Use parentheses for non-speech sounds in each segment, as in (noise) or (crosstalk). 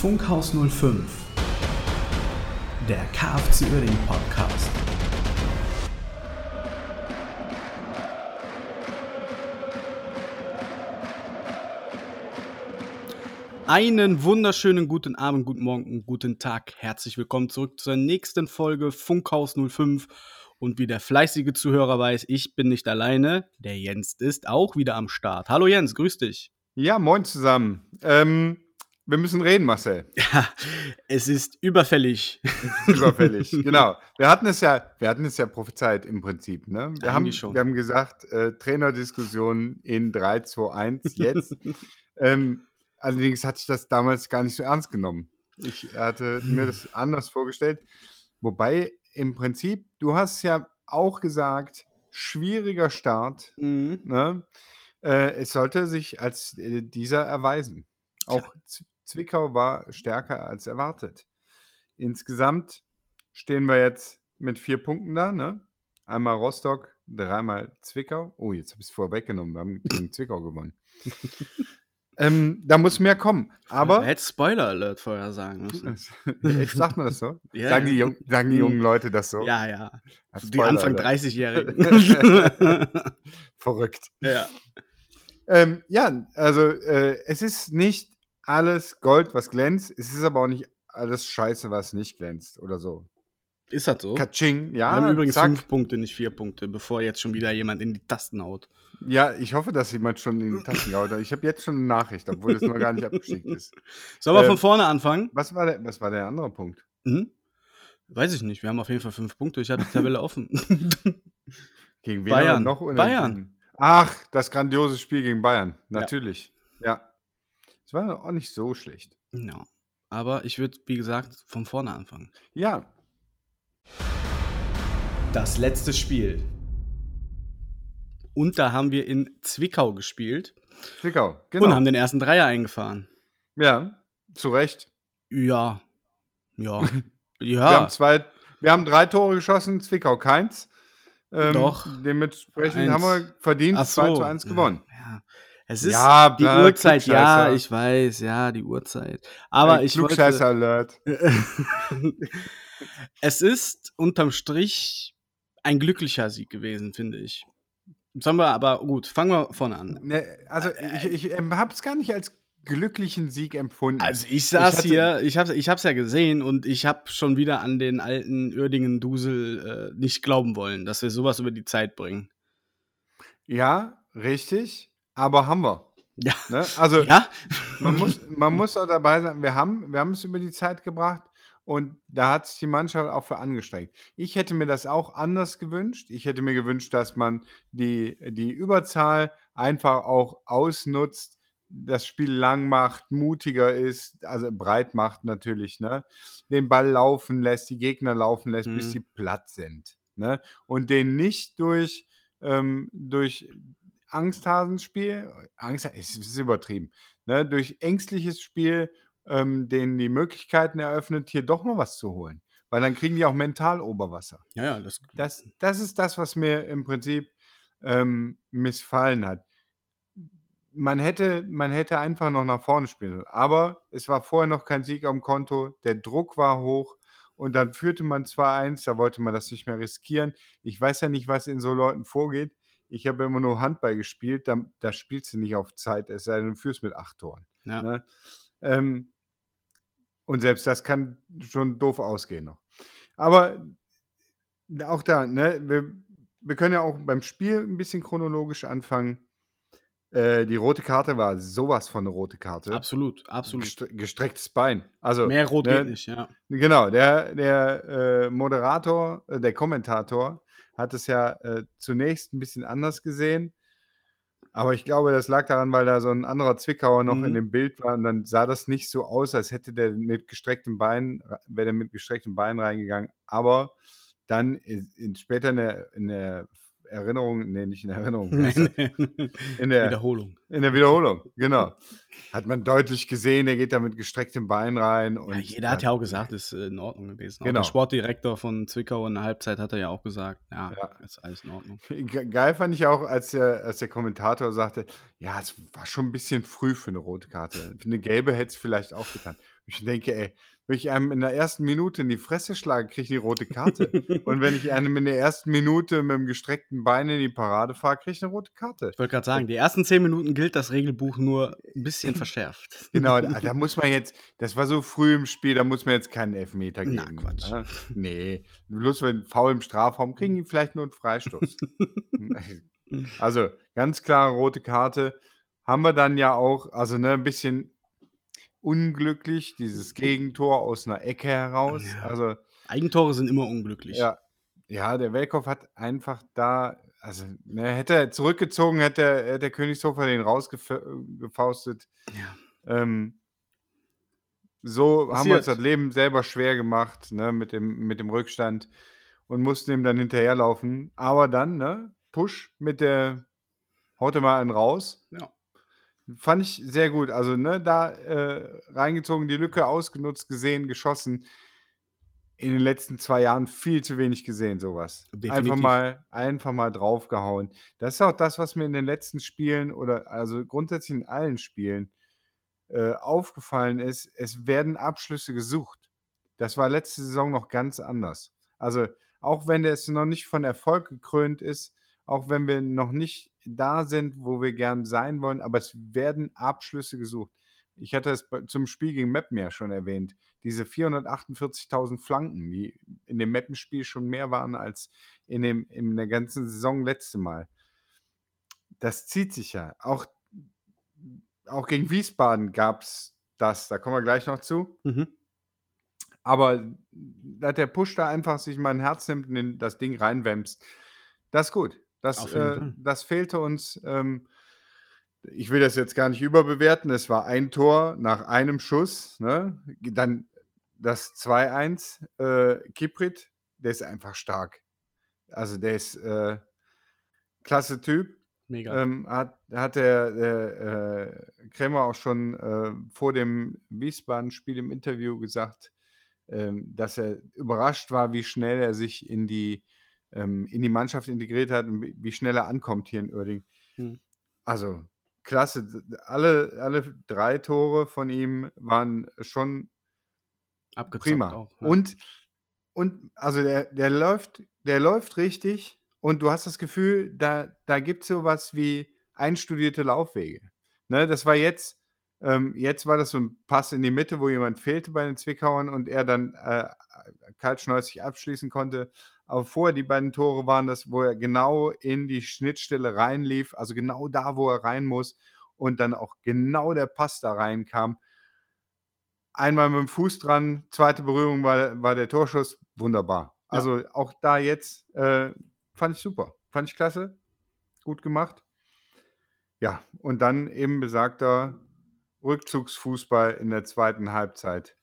Funkhaus 05, der KFC Uerdingen Podcast. Einen wunderschönen guten Abend, guten Morgen guten Tag. Herzlich willkommen zurück zur nächsten Folge Funkhaus 05. Und wie der fleißige Zuhörer weiß, ich bin nicht alleine. Der Jens ist auch wieder am Start. Hallo Jens, grüß dich. Ja, moin zusammen. Ähm, wir müssen reden, Marcel. (laughs) Ja, es ist überfällig. Es ist überfällig, (laughs) genau. Wir hatten es ja, wir hatten es ja prophezeit im Prinzip. Ne? Wir, haben, wir haben gesagt, äh, Trainerdiskussion in 3, 2, 1 jetzt. (laughs) ähm, allerdings hatte ich das damals gar nicht so ernst genommen. Ich hatte mir das anders vorgestellt. Wobei im Prinzip, du hast ja auch gesagt, schwieriger Start. Mhm. Ne? Äh, es sollte sich als äh, dieser erweisen. Auch Z Zwickau war stärker als erwartet. Insgesamt stehen wir jetzt mit vier Punkten da. Ne? Einmal Rostock, dreimal Zwickau. Oh, jetzt habe ich es vorweggenommen. Wir haben gegen Zwickau gewonnen. (laughs) ähm, da muss mehr kommen. Aber Hätte Spoiler Alert vorher sagen müssen. (laughs) Sagt man das so? (laughs) Ja. Sagen, die, Jung, sagen die jungen Leute das so? Ja, ja. Als Die Anfang Alter. 30-Jährigen. Verrückt. ja. Ähm, ja, also äh, es ist nicht alles Gold, was glänzt. Es ist aber auch nicht alles Scheiße, was nicht glänzt oder so. Ist das so? Katsching, Wir ja. haben übrigens zack. fünf Punkte, nicht vier Punkte, bevor jetzt schon wieder jemand in die Tasten haut. Ja, ich hoffe, dass jemand schon in die Tasten hat. Ich habe jetzt schon eine Nachricht, obwohl das noch gar nicht abgeschickt ist. Sollen wir Ähm, von vorne anfangen? Was war der, was war der andere Punkt? Mhm. Weiß ich nicht. Wir haben auf jeden Fall fünf Punkte. Ich hatte die Tabelle (laughs) offen. Gegen wen Bayern. wir noch? Bayern. Ach, das grandiose Spiel gegen Bayern. Natürlich. Ja. Es war auch nicht so schlecht. ja. Aber ich würde, wie gesagt, von vorne anfangen. Ja, Das letzte Spiel. Und da haben wir in Zwickau gespielt Zwickau, genau. und haben den ersten Dreier eingefahren. ja, zu Recht. Ja. Ja. (laughs) Wir ja. haben zwei, wir haben drei Tore geschossen, Zwickau keins. Ähm, Doch. Dementsprechend Eins. haben wir verdient Ach 2 so. zu 1 gewonnen. Ja. Es ist Ja, die bla, Uhrzeit, ja, Klugscheißer. ich weiß, ja, die Uhrzeit. Aber Äh, ich wollte, Klugscheißer-Alert. (laughs) es ist unterm Strich ein glücklicher Sieg gewesen, finde ich. Sollen wir aber gut, fangen wir vorne an. Ne, also ich, ich ähm, habe es gar nicht als glücklichen Sieg empfunden. Also ich saß hatte- hier, ich habe ich hab's ja gesehen und ich habe schon wieder an den alten Uerdingen-Dusel äh, nicht glauben wollen, dass wir sowas über die Zeit bringen. ja, richtig, aber haben wir. Ja. Ne? Also Ja? man, muss, man muss auch dabei sein, wir haben, wir haben es über die Zeit gebracht und da hat sich die Mannschaft auch für angestrengt. Ich hätte mir das auch anders gewünscht. Ich hätte mir gewünscht, dass man die, die Überzahl einfach auch ausnutzt, das Spiel lang macht, mutiger ist, also breit macht natürlich, ne? den Ball laufen lässt, die Gegner laufen lässt, bis Mhm. sie platt sind. Ne? Und den nicht durch, ähm, durch Angsthasenspiel, Angst es ist übertrieben, ne? durch ängstliches Spiel ähm, denen die Möglichkeiten eröffnet, hier doch noch was zu holen. Weil dann kriegen die auch mental Oberwasser. Ja, ja, das, Das, das ist das, was mir im Prinzip ähm, missfallen hat. Man hätte, man hätte einfach noch nach vorne spielen sollen. Aber es war vorher noch kein Sieg am Konto. Der Druck war hoch. Und dann führte man 2-1. Da wollte man das nicht mehr riskieren. Ich weiß ja nicht, was in so Leuten vorgeht. Ich habe immer nur Handball gespielt. Da, da spielst du nicht auf Zeit. Es sei denn, du führst mit acht Toren. ja. Ne? Ähm, und selbst das kann schon doof ausgehen noch. Aber auch da, ne, wir, wir können ja auch beim Spiel ein bisschen chronologisch anfangen. Äh, die rote Karte war sowas von eine rote Karte. absolut, absolut. Gestre gestrecktes Bein. Also, Mehr Rot ne, geht nicht, ja. Genau, der, der äh, Moderator, äh, der Kommentator hat es ja äh, zunächst ein bisschen anders gesehen. Aber ich glaube, das lag daran, weil da so ein anderer Zwickauer noch in Mhm. dem Bild war und dann sah das nicht so aus, als hätte der mit gestrecktem Bein, wäre der mit gestrecktem Bein reingegangen. Aber dann in, in, später in der, in der Erinnerung, nee, nicht in Erinnerung, (laughs) nee. in der, Wiederholung. in der Wiederholung, genau. hat man deutlich gesehen, er geht da mit gestrecktem Bein rein. Ja, jeder hat ja auch gesagt, ist äh, in Ordnung gewesen. Auch genau. der Sportdirektor von Zwickau in der Halbzeit hat er ja auch gesagt, ja, ja. ist alles in Ordnung. (laughs) Geil fand ich auch, als der, als der Kommentator sagte, ja, es war schon ein bisschen früh für eine rote Karte. Für eine gelbe hätte es vielleicht auch getan. Ich denke, ey, wenn ich einem in der ersten Minute in die Fresse schlage, kriege ich die rote Karte. (laughs) Und wenn ich einem in der ersten Minute mit dem gestreckten Bein in die Parade fahre, kriege ich eine rote Karte. Ich wollte gerade sagen, die ersten zehn Minuten gilt das Regelbuch nur ein bisschen verschärft. (laughs) Genau, da, da, (laughs) muss man jetzt, das war so früh im Spiel, da muss man jetzt keinen Elfmeter geben. Na, Quatsch. Ne? Nee, bloß wenn faul im Strafraum, kriegen die vielleicht nur einen Freistoß. also, ganz klar, rote Karte. Haben wir dann ja auch, also ne, ein bisschen unglücklich, dieses Gegentor aus einer Ecke heraus. Ja. Also, Eigentore sind immer unglücklich. Ja, ja der Welkow hat einfach da, also ne, hätte er zurückgezogen, hätte, hätte der Königshofer den rausgefaustet. Ja. Ähm, so Passiert. haben wir uns das Leben selber schwer gemacht, ne, mit dem, mit dem Rückstand und mussten ihm dann hinterherlaufen. Aber dann, ne, Push mit der, haut er mal einen raus. Ja. Fand ich sehr gut. Also, ne, da äh, reingezogen, die Lücke ausgenutzt, gesehen, geschossen. In den letzten zwei Jahren viel zu wenig gesehen, sowas. Einfach mal, einfach mal draufgehauen. Das ist auch das, was mir in den letzten Spielen oder also grundsätzlich in allen Spielen äh, aufgefallen ist. Es werden Abschlüsse gesucht. Das war letzte Saison noch ganz anders. Also, auch wenn es noch nicht von Erfolg gekrönt ist, auch wenn wir noch nicht da sind, wo wir gern sein wollen, aber es werden Abschlüsse gesucht. Ich hatte es zum Spiel gegen Meppen ja schon erwähnt. Diese 448.000 Flanken, die in dem Meppenspiel schon mehr waren als in, dem, in der ganzen Saison letzte Mal. Das zieht sich ja. Auch, auch gegen Wiesbaden gab es das. Da kommen wir gleich noch zu. Mhm. Aber dass der Push da einfach sich mal ein Herz nimmt und in das Ding reinwämst, das ist gut. Das, äh, das fehlte uns. Ähm, ich will das jetzt gar nicht überbewerten. Es war ein Tor nach einem Schuss. Ne? Dann das 2-1. Äh, Kiprit, der ist einfach stark. Also der ist äh, klasse Typ. Mega. Ähm, hat, hat der, der äh, Krämer auch schon äh, vor dem Wiesbaden-Spiel im Interview gesagt, ähm, dass er überrascht war, wie schnell er sich in die ähm, in die Mannschaft integriert hat und wie schnell er ankommt hier in Uerding. Mhm. Also klasse. Alle, alle drei Tore von ihm waren schon prima. Auch, ja. Und, und also der, der läuft, der läuft richtig und du hast das Gefühl, da, da gibt es sowas wie einstudierte Laufwege. Ne, das war jetzt, ähm, jetzt war das so ein Pass in die Mitte, wo jemand fehlte bei den Zwickauern und er dann äh, kaltschnäuzig abschließen konnte. Aber vorher die beiden Tore waren das, wo er genau in die Schnittstelle reinlief, also genau da, wo er rein muss und dann auch genau der Pass da reinkam. Einmal mit dem Fuß dran, zweite Berührung war, war der Torschuss, wunderbar. Also ja. auch da jetzt äh, fand ich super, fand ich klasse, gut gemacht. Ja, und dann eben besagter Rückzugsfußball in der zweiten Halbzeit,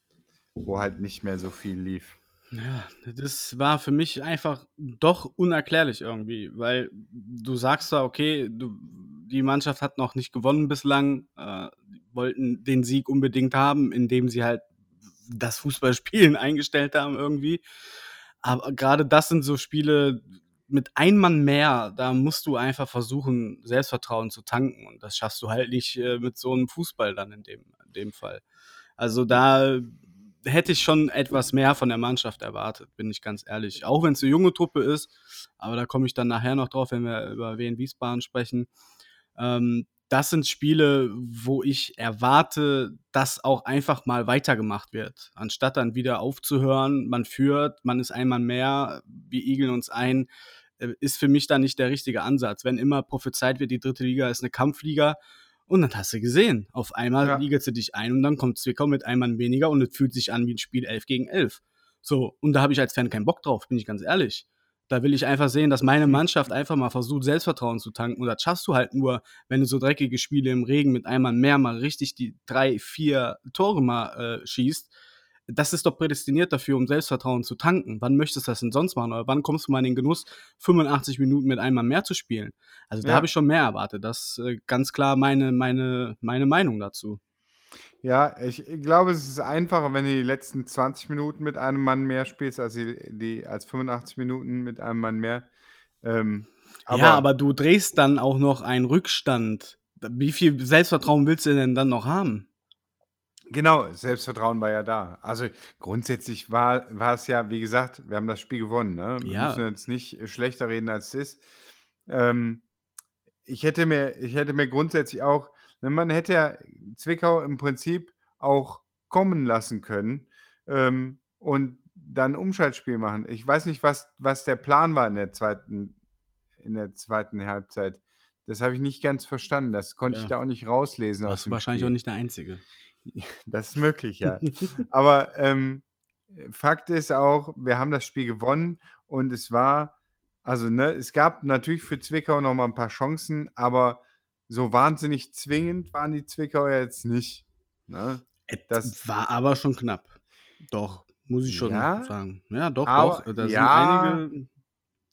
wo halt nicht mehr so viel lief. Ja, das war für mich einfach doch unerklärlich irgendwie, weil du sagst da, okay, du, die Mannschaft hat noch nicht gewonnen bislang, äh, wollten den Sieg unbedingt haben, indem sie halt das Fußballspielen (laughs) eingestellt haben irgendwie. Aber gerade das sind so Spiele mit einem Mann mehr, da musst du einfach versuchen, Selbstvertrauen zu tanken. Und das schaffst du halt nicht äh, mit so einem Fußball dann in dem, in dem Fall. Also da hätte ich schon etwas mehr von der Mannschaft erwartet, bin ich ganz ehrlich. Auch wenn es eine junge Truppe ist, aber da komme ich dann nachher noch drauf, wenn wir über Wien Wiesbaden sprechen. Ähm, das sind Spiele, wo ich erwarte, dass auch einfach mal weitergemacht wird. Anstatt dann wieder aufzuhören, man führt, man ist einmal mehr, wir igeln uns ein, äh, ist für mich dann nicht der richtige Ansatz. Wenn immer prophezeit wird, die dritte Liga ist eine Kampfliga, und dann hast du gesehen, auf einmal ja. liegst du dich ein und dann kommt Zwickau mit einem Mann weniger und es fühlt sich an wie ein Spiel 11 gegen 11. So, und da habe ich als Fan keinen Bock drauf, bin ich ganz ehrlich. Da will ich einfach sehen, dass meine Mannschaft einfach mal versucht, Selbstvertrauen zu tanken. Und das schaffst du halt nur, wenn du so dreckige Spiele im Regen mit einmal mehr mal richtig die drei, vier Tore mal äh, schießt. Das ist doch prädestiniert dafür, um Selbstvertrauen zu tanken. Wann möchtest du das denn sonst machen? Oder wann kommst du mal in den Genuss, 85 Minuten mit einem Mann mehr zu spielen? Also da Ja. habe ich schon mehr erwartet. Das ist äh, ganz klar meine, meine, meine Meinung dazu. Ja, ich glaube, es ist einfacher, wenn du die letzten 20 Minuten mit einem Mann mehr spielst, als die die als 85 Minuten mit einem Mann mehr. Ähm, aber ja, aber du drehst dann auch noch einen Rückstand. Wie viel Selbstvertrauen willst du denn dann noch haben? Genau, Selbstvertrauen war ja da. Also, grundsätzlich war war es ja, wie gesagt, wir haben das Spiel gewonnen, ne? Wir Ja. müssen jetzt nicht schlechter reden, als es ist. Ähm, ich hätte mir ich hätte mir grundsätzlich auch ne, man hätte ja Zwickau im Prinzip auch kommen lassen können, ähm, und dann 'n Umschaltspiel machen. Ich weiß nicht, was was der Plan war in der zweiten in der zweiten Halbzeit. Das habe ich nicht ganz verstanden. Das konnte ich Ja. da auch nicht rauslesen aus Warst du dem wahrscheinlich auch Spiel. nicht der Einzige. (laughs) Das ist möglich, ja. (laughs) Aber, ähm, Fakt ist auch, wir haben das Spiel gewonnen und es war also, ne, es gab natürlich für Zwickau noch mal 'n paar Chancen, aber so wahnsinnig zwingend waren die Zwickauer jetzt nicht, ne? Das war aber schon knapp. Doch, muss ich schon Ja, sagen. Ja, doch, aber doch. Da ja, einige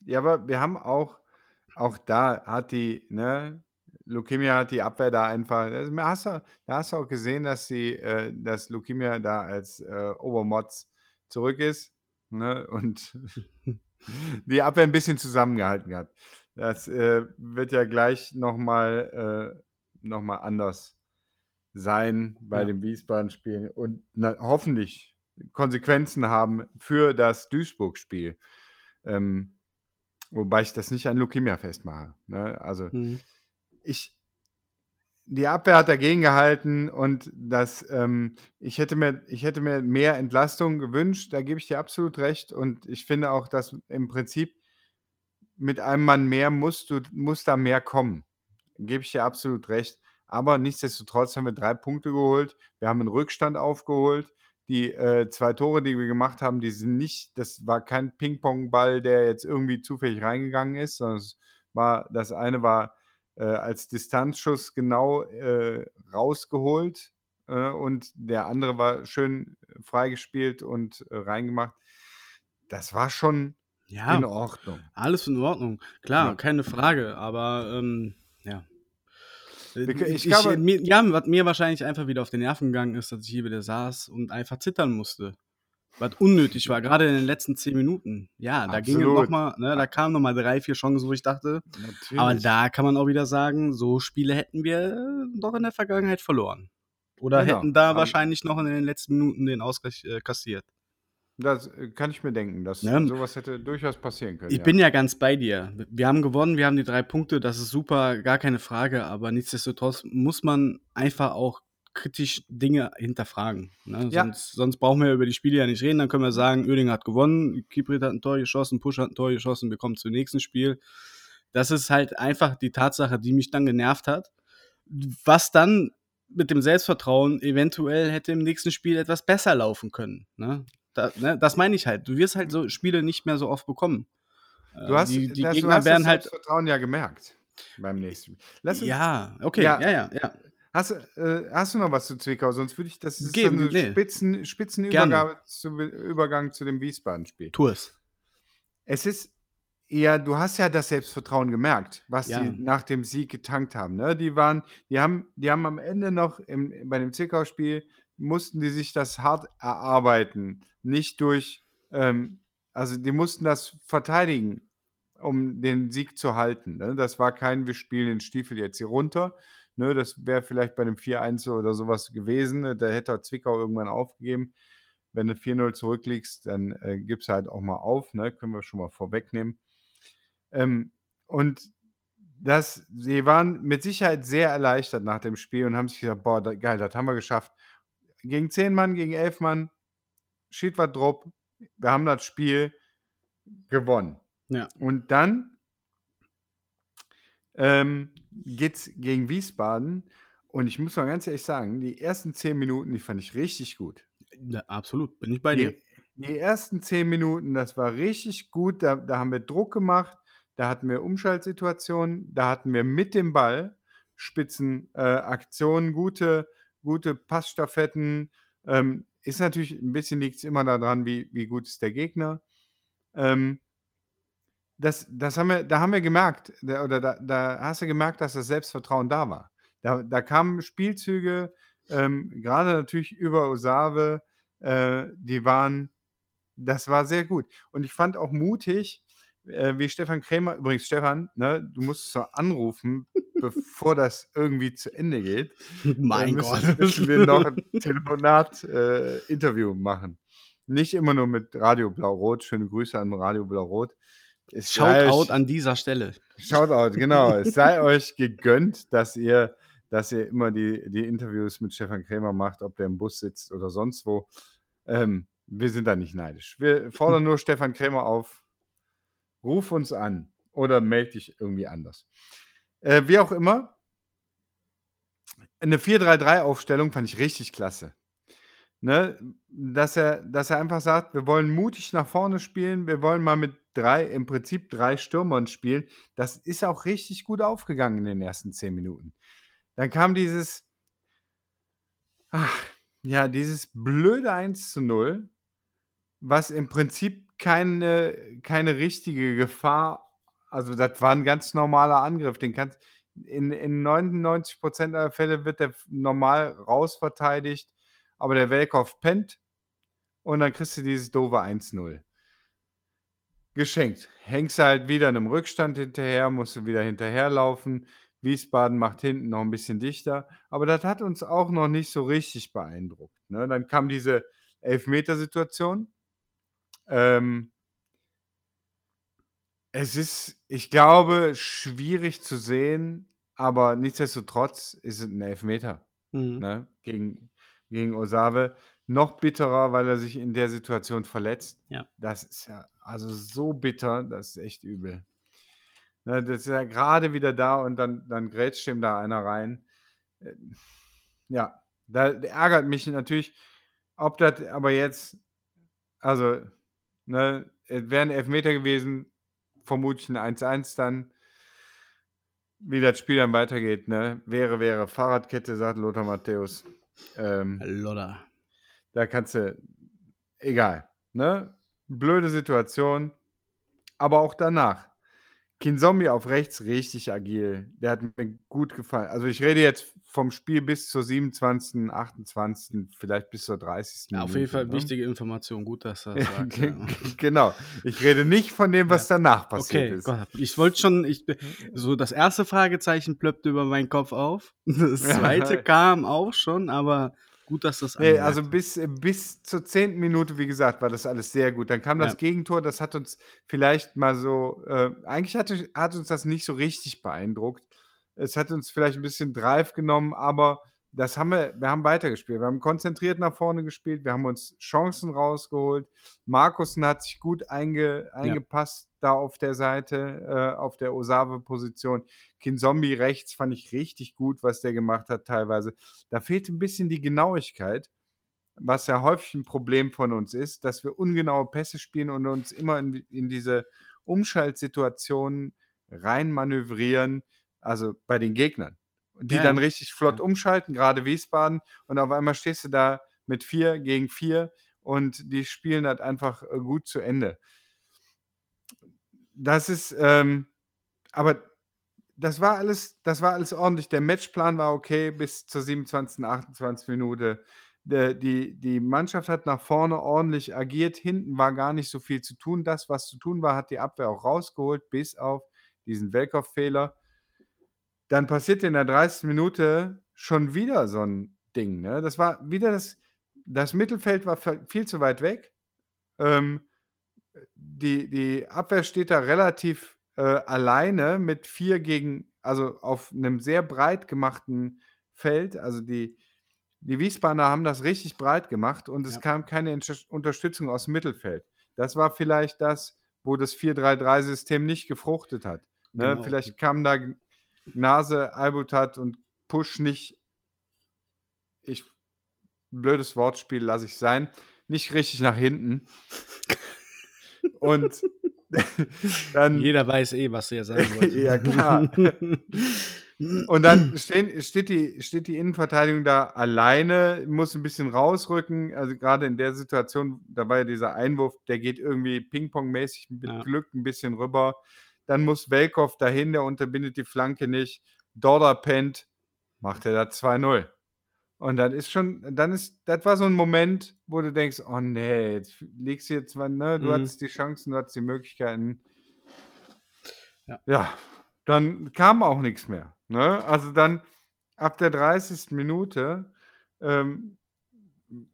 ja, aber wir haben auch auch da hat die ne, Lukemia hat die Abwehr da einfach da hast du da hast du auch gesehen, dass die äh, dass Lukemia da als, äh, Obermods zurück ist, ne, und (laughs) die Abwehr 'n bisschen zusammengehalten hat. Das, äh, wird ja gleich noch mal äh, noch mal anders sein bei Ja. dem Wiesbaden-Spiel und na hoffentlich Konsequenzen haben für das Duisburg-Spiel. Ähm, wobei ich das nicht an Lukemia festmache, ne? Also, Mhm. Ich die Abwehr hat dagegen gehalten und das ähm, ich hätte mir ich hätte mir mehr Entlastung gewünscht, da gebe ich dir absolut recht und ich finde auch, dass im Prinzip mit einem Mann mehr musst du muss da mehr kommen. Gebe ich dir absolut recht. Aber nichtsdestotrotz haben wir 3 Punkte geholt. Wir haben 'n Rückstand aufgeholt. Die, äh, 2 Tore, die wir gemacht haben, die sind nicht das war kein Pingpongball, der jetzt irgendwie zufällig reingegangen ist, sondern es war das eine war, äh, als Distanzschuss genau, äh, rausgeholt, äh, und der andere war schön freigespielt und, äh, reingemacht. Das war schon in Ja, Ordnung. alles in Ordnung. Klar, Ja. keine Frage, aber, ähm, ja. Äh, ich ich glaube mir ja, was mir wahrscheinlich einfach wieder auf den Nerven gegangen ist, dass ich hier wieder saß und einfach zittern musste. Was unnötig war, grade in den letzten 10 Minuten. Ja, da ging es noch Absolut. mal ne, da kamen noch mal 3, 4 Chancen, wo ich dachte aber Natürlich. da kann man auch wieder sagen, so Spiele hätten wir doch in der Vergangenheit verloren. Oder Genau. hätten da Haben wahrscheinlich noch in den letzten Minuten den Ausgleich, äh, kassiert. Das, äh, kann ich mir denken, dass Ne? so was hätte durchaus passieren können, Ich ja. bin ja ganz bei dir. Wir haben gewonnen, wir haben die 3 Punkte, das ist super, gar keine Frage, aber nichtsdestotrotz muss man einfach auch kritisch Dinge hinterfragen, ne? Ja. Sonst sonst brauchen wir über die Spiele ja nicht reden. Dann können wir sagen, Uerdingen hat gewonnen, Kieprith hat 'n Tor geschossen, Pusch hat 'n Tor geschossen, wir kommen zum nächsten Spiel. Das ist halt einfach die Tatsache, die mich dann genervt hat, was dann mit dem Selbstvertrauen eventuell hätte im nächsten Spiel etwas besser laufen können, ne? Da ne, das meine ich halt. Du wirst halt so Spiele nicht mehr so oft bekommen. Du hast die die das du Gegner hast das werden halt Selbstvertrauen ja gemerkt beim nächsten Lass uns Ja, okay, ja. ja, ja, ja. Hast du äh, hast du noch was zu Zwickau? Sonst würde ich das ist so Geben, 'ne ne. Spitzen Gerne. Spitzenübergabe zu Übergang zu dem Wiesbaden-Spiel. Tu es. Es ist ja, du hast ja das Selbstvertrauen gemerkt, was Ja. die nach dem Sieg getankt haben, ne? Die waren die haben die haben am Ende noch im bei dem Zwickau-Spiel mussten die sich das hart erarbeiten, nicht durch ähm, also, die mussten das verteidigen, um den Sieg zu halten, ne? Das war kein: „Wir spielen den Stiefel jetzt hier runter“, ne? Das wäre vielleicht bei 'nem 4:1 oder so was gewesen, ne? Da hätte Zwickau irgendwann aufgegeben. Wenn du 4:0 zurückliegst, dann, äh, gibst du halt auch mal auf, ne? Können wir schon mal vorwegnehmen. Ähm, und das sie waren mit Sicherheit sehr erleichtert nach dem Spiel und haben sich gesagt: „Boah, da geil, das haben wir geschafft. Gegen 10 Mann, gegen 11 Mann, schied was drauf. Wir haben das Spiel gewonnen.“ Ja. Und dann ähm, geht's gegen Wiesbaden und ich muss mal ganz ehrlich sagen, die ersten 10 Minuten, die fand ich richtig gut. Ja, absolut, bin ich bei dir. Die die ersten 10 Minuten, das war richtig gut. Da da haben wir Druck gemacht, da hatten wir Umschaltsituationen, da hatten wir mit dem Ball Spitzen äh, gute gute Passstaffetten. Ähm, ist natürlich ein bisschen liegt es immer daran, wie wie gut ist der Gegner. Ähm das das haben wir da haben wir gemerkt, da oder da da hast du gemerkt, dass das Selbstvertrauen da war. Da da kamen Spielzüge, ähm, grade natürlich über Osave, äh, die waren das war sehr gut. Und ich fand auch mutig, äh, wie Stefan Krämer übrigens Stefan, ne, du musst zwar anrufen, (laughs) bevor das irgendwie zu Ende geht. Mein Äh, Gott. müssen müssen wir noch 'n (laughs) Telefonat äh, machen. Nicht immer nur mit Radio Blau-Rot. Schöne Grüße an Radio Blau-Rot. Es Shoutout euch an dieser Stelle. Shoutout, genau. Es sei (laughs) euch gegönnt, dass ihr dass ihr immer die die Interviews mit Stefan Krämer macht, ob der im Bus sitzt oder sonst wo. Ähm, wir sind da nicht neidisch. Wir fordern nur Stefan Krämer auf: „Ruf uns an oder melde dich irgendwie anders.“ Äh, wie auch immer 'ne 4-3-3-Aufstellung fand ich richtig klasse. Ne, dass er dass er einfach sagt: „Wir wollen mutig nach vorne spielen. Wir wollen mal mit 3 im Prinzip 3 Stürmern spielen.“ Das ist auch richtig gut aufgegangen in den ersten 10 Minuten. Dann kam dieses ach, ja, dieses blöde 1:0, was im Prinzip keine keine richtige Gefahr also, das war 'n ganz normaler Angriff. Den kannst in in 99% aller Fälle wird der normal rausverteidigt, aber der Welkow pennt und dann kriegst du dieses doofe 1:0. Geschenkt. Hängst du halt wieder 'nem Rückstand hinterher, musst du wieder hinterherlaufen. Wiesbaden macht hinten noch 'n bisschen dichter, aber das hat uns auch noch nicht so richtig beeindruckt, ne? Dann kam diese Elfmetersituation. Ähm es ist, ich glaube, schwierig zu sehen, aber nichtsdestotrotz ist es 'n Elfmeter, Mhm. ne, gegen gegen Osave. Noch bitterer, weil er sich in der Situation verletzt. Ja. Das ist ja also so bitter, das ist echt übel. Ne, das ist ja grade wieder da und dann dann grätscht ihm da einer rein. Äh, ja, da ärgert mich natürlich, ob das aber jetzt also, ne, es wäre 'n Elfmeter gewesen, vermutlich 'n 1:1 dann. Wie das Spiel dann weitergeht, ne? Wäre, wäre Fahrradkette, sagt Lothar Matthäus. Ähm Lodder. da kannst du egal, ne? Blöde Situation, aber auch danach. Kinzombie auf rechts richtig agil. Der hat mir gut gefallen. Also, ich rede jetzt vom Spiel bis zur 27., 28., vielleicht bis zur 30. Ja, auf jeden Fall ne? wichtige Information. Gut, dass du (laughs) das ja. ge genau. Ich rede nicht von dem, was Ja. danach passiert Okay, ist. Gott. Ich wollte schon ich (laughs) so das erste Fragezeichen plöppte über meinen Kopf auf. (laughs) Das zweite kam auch schon, aber gut, dass du's Ne, anmerkst. also bis bis zur 10. Minute, wie gesagt, war das alles sehr gut. Dann kam das Ja. Gegentor, das hat uns vielleicht mal so äh, eigentlich hatte hat uns das nicht so richtig beeindruckt. Es hat uns vielleicht 'n bisschen Drive genommen, aber das haben wir wir haben weitergespielt. Wir haben konzentriert nach vorne gespielt. Wir haben uns Chancen rausgeholt. Markussen hat sich gut einge Ja. eingepasst da auf der Seite, äh, auf der Osave-Position. Kinzombie rechts fand ich richtig gut, was der gemacht hat teilweise. Da fehlt 'n bisschen die Genauigkeit, was ja häufig 'n Problem von uns ist, dass wir ungenaue Pässe spielen und uns immer in in diese Umschaltsituationen reinmanövrieren, also bei den Gegnern. Die Ja, dann richtig flott Ja. umschalten, grade Wiesbaden, und auf einmal stehst du da mit 4 gegen 4 und die spielen das einfach, äh, gut zu Ende. Das ist, ähm aber das war alles das war alles ordentlich. Der Matchplan war okay bis zur 27., 28. Minute. Die die Mannschaft hat nach vorne ordentlich agiert. Hinten war gar nicht so viel zu tun. Das, was zu tun war, hat die Abwehr auch rausgeholt, bis auf diesen Welkow-Fehler. Dann passierte in der 30. Minute schon wieder so 'n Ding, ne? Das war wieder das das Mittelfeld war viel zu weit weg. Ähm, die die Abwehr steht da relativ, äh, alleine mit 4 gegen also auf 'nem sehr breit gemachten Feld. Also, die die Wiesbadener haben das richtig breit gemacht und es Ja. kam keine Entsch Unterstützung aus'm Mittelfeld. Das war vielleicht das, wo das 4-3-3-System nicht gefruchtet hat, ne? Genau. Vielleicht kamen da G Gnase, Albutat und Pusch nicht ich blödes Wortspiel, lasse ich sein, nicht richtig nach hinten. (laughs) Und (laughs) dann Jeder weiß eh, was du jetzt sagen (laughs) wolltest. Ja, klar. (laughs) Und dann stehen, steht, die, steht die Innenverteidigung da alleine, muss ein bisschen rausrücken. Also gerade in der Situation, da war ja dieser Einwurf, der geht irgendwie Ping-Pong-mäßig mit Ja. Glück ein bisschen rüber. Dann muss Welkow dahin, der unterbindet die Flanke nicht. Dorda pennt, macht er da 2-0. Und dann ist schon, dann ist, das war so ein Moment, wo du denkst, oh nee, jetzt liegst du jetzt, ne, du Mhm. hattest die Chancen, du hattest die Möglichkeiten. Ja. Ja, dann kam auch nichts mehr. Ne? Also dann ab der 30. Minute ähm,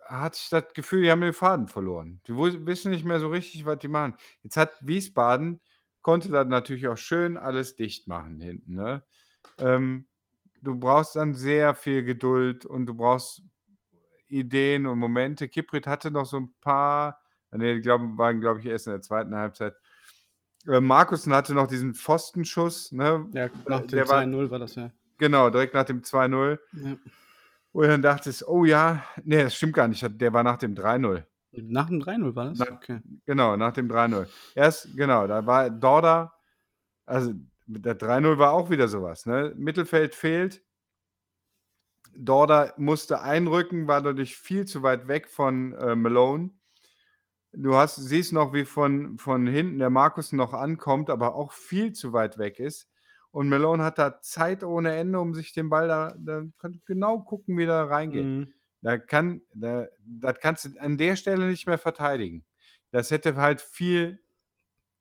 hatte ich das Gefühl, die haben den Faden verloren. Die wissen nicht mehr so richtig, was die machen. Jetzt hat Wiesbaden, konnte das natürlich auch schön alles dicht machen hinten. Ne? Ähm, du brauchst dann sehr viel Geduld und du brauchst Ideen und Momente. Kiprit hatte noch so ein paar, ne, die glaub, waren, glaube ich, erst in der zweiten Halbzeit. Äh, Markusen hatte noch diesen Pfostenschuss, ne? Ja, nach dem der war- 2-0 war das ja. Genau, direkt nach dem 2-0. ja. Wo du dann dachtest, oh ja, nee, das stimmt gar nicht. Der war nach dem 3-0. Nach dem 3-0 war das? Na- Okay. Genau, nach dem 3-0. Erst, genau, da war Dorda, also der 3-0 war auch wieder sowas. Ne? Mittelfeld fehlt. Dorda musste einrücken, war dadurch viel zu weit weg von äh, Malone. Du hast, siehst noch, wie von, von hinten der Markus noch ankommt, aber auch viel zu weit weg ist. Und Malone hat da Zeit ohne Ende, um sich den Ball da, da genau gucken, wie der reingeht. Mhm. Da kann, da, das kannst du an der Stelle nicht mehr verteidigen. Das hätte halt viel,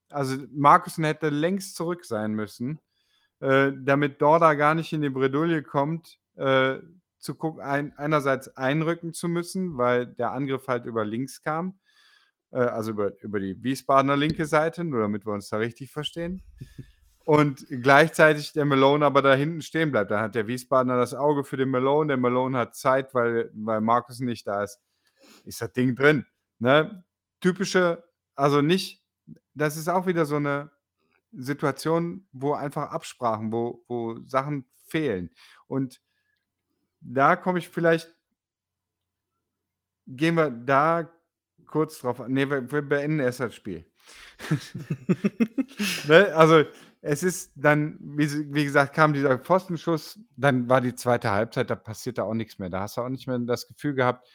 also Markusen hätte längst zurück sein müssen, äh, damit Dorda gar nicht in die Bredouille kommt, äh, zu gucken, ein, einerseits einrücken zu müssen, weil der Angriff halt über links kam, äh, also über, über die Wiesbadener linke Seite, nur damit wir uns da richtig verstehen. Und gleichzeitig der Malone aber da hinten stehen bleibt. Da hat der Wiesbadener das Auge für den Malone. Der Malone hat Zeit, weil, weil Markus nicht da ist. Ist das Ding drin. Ne? Typische, also nicht, das ist auch wieder so eine Situation, wo einfach Absprachen, wo, wo Sachen fehlen. Und da komme ich vielleicht, gehen wir da kurz drauf an. Ne, wir, wir beenden erst das Spiel. (laughs) ne? Also, es ist dann, wie, wie gesagt, kam dieser Pfostenschuss, dann war die zweite Halbzeit, da passierte auch nichts mehr. Da hast du auch nicht mehr das Gefühl gehabt,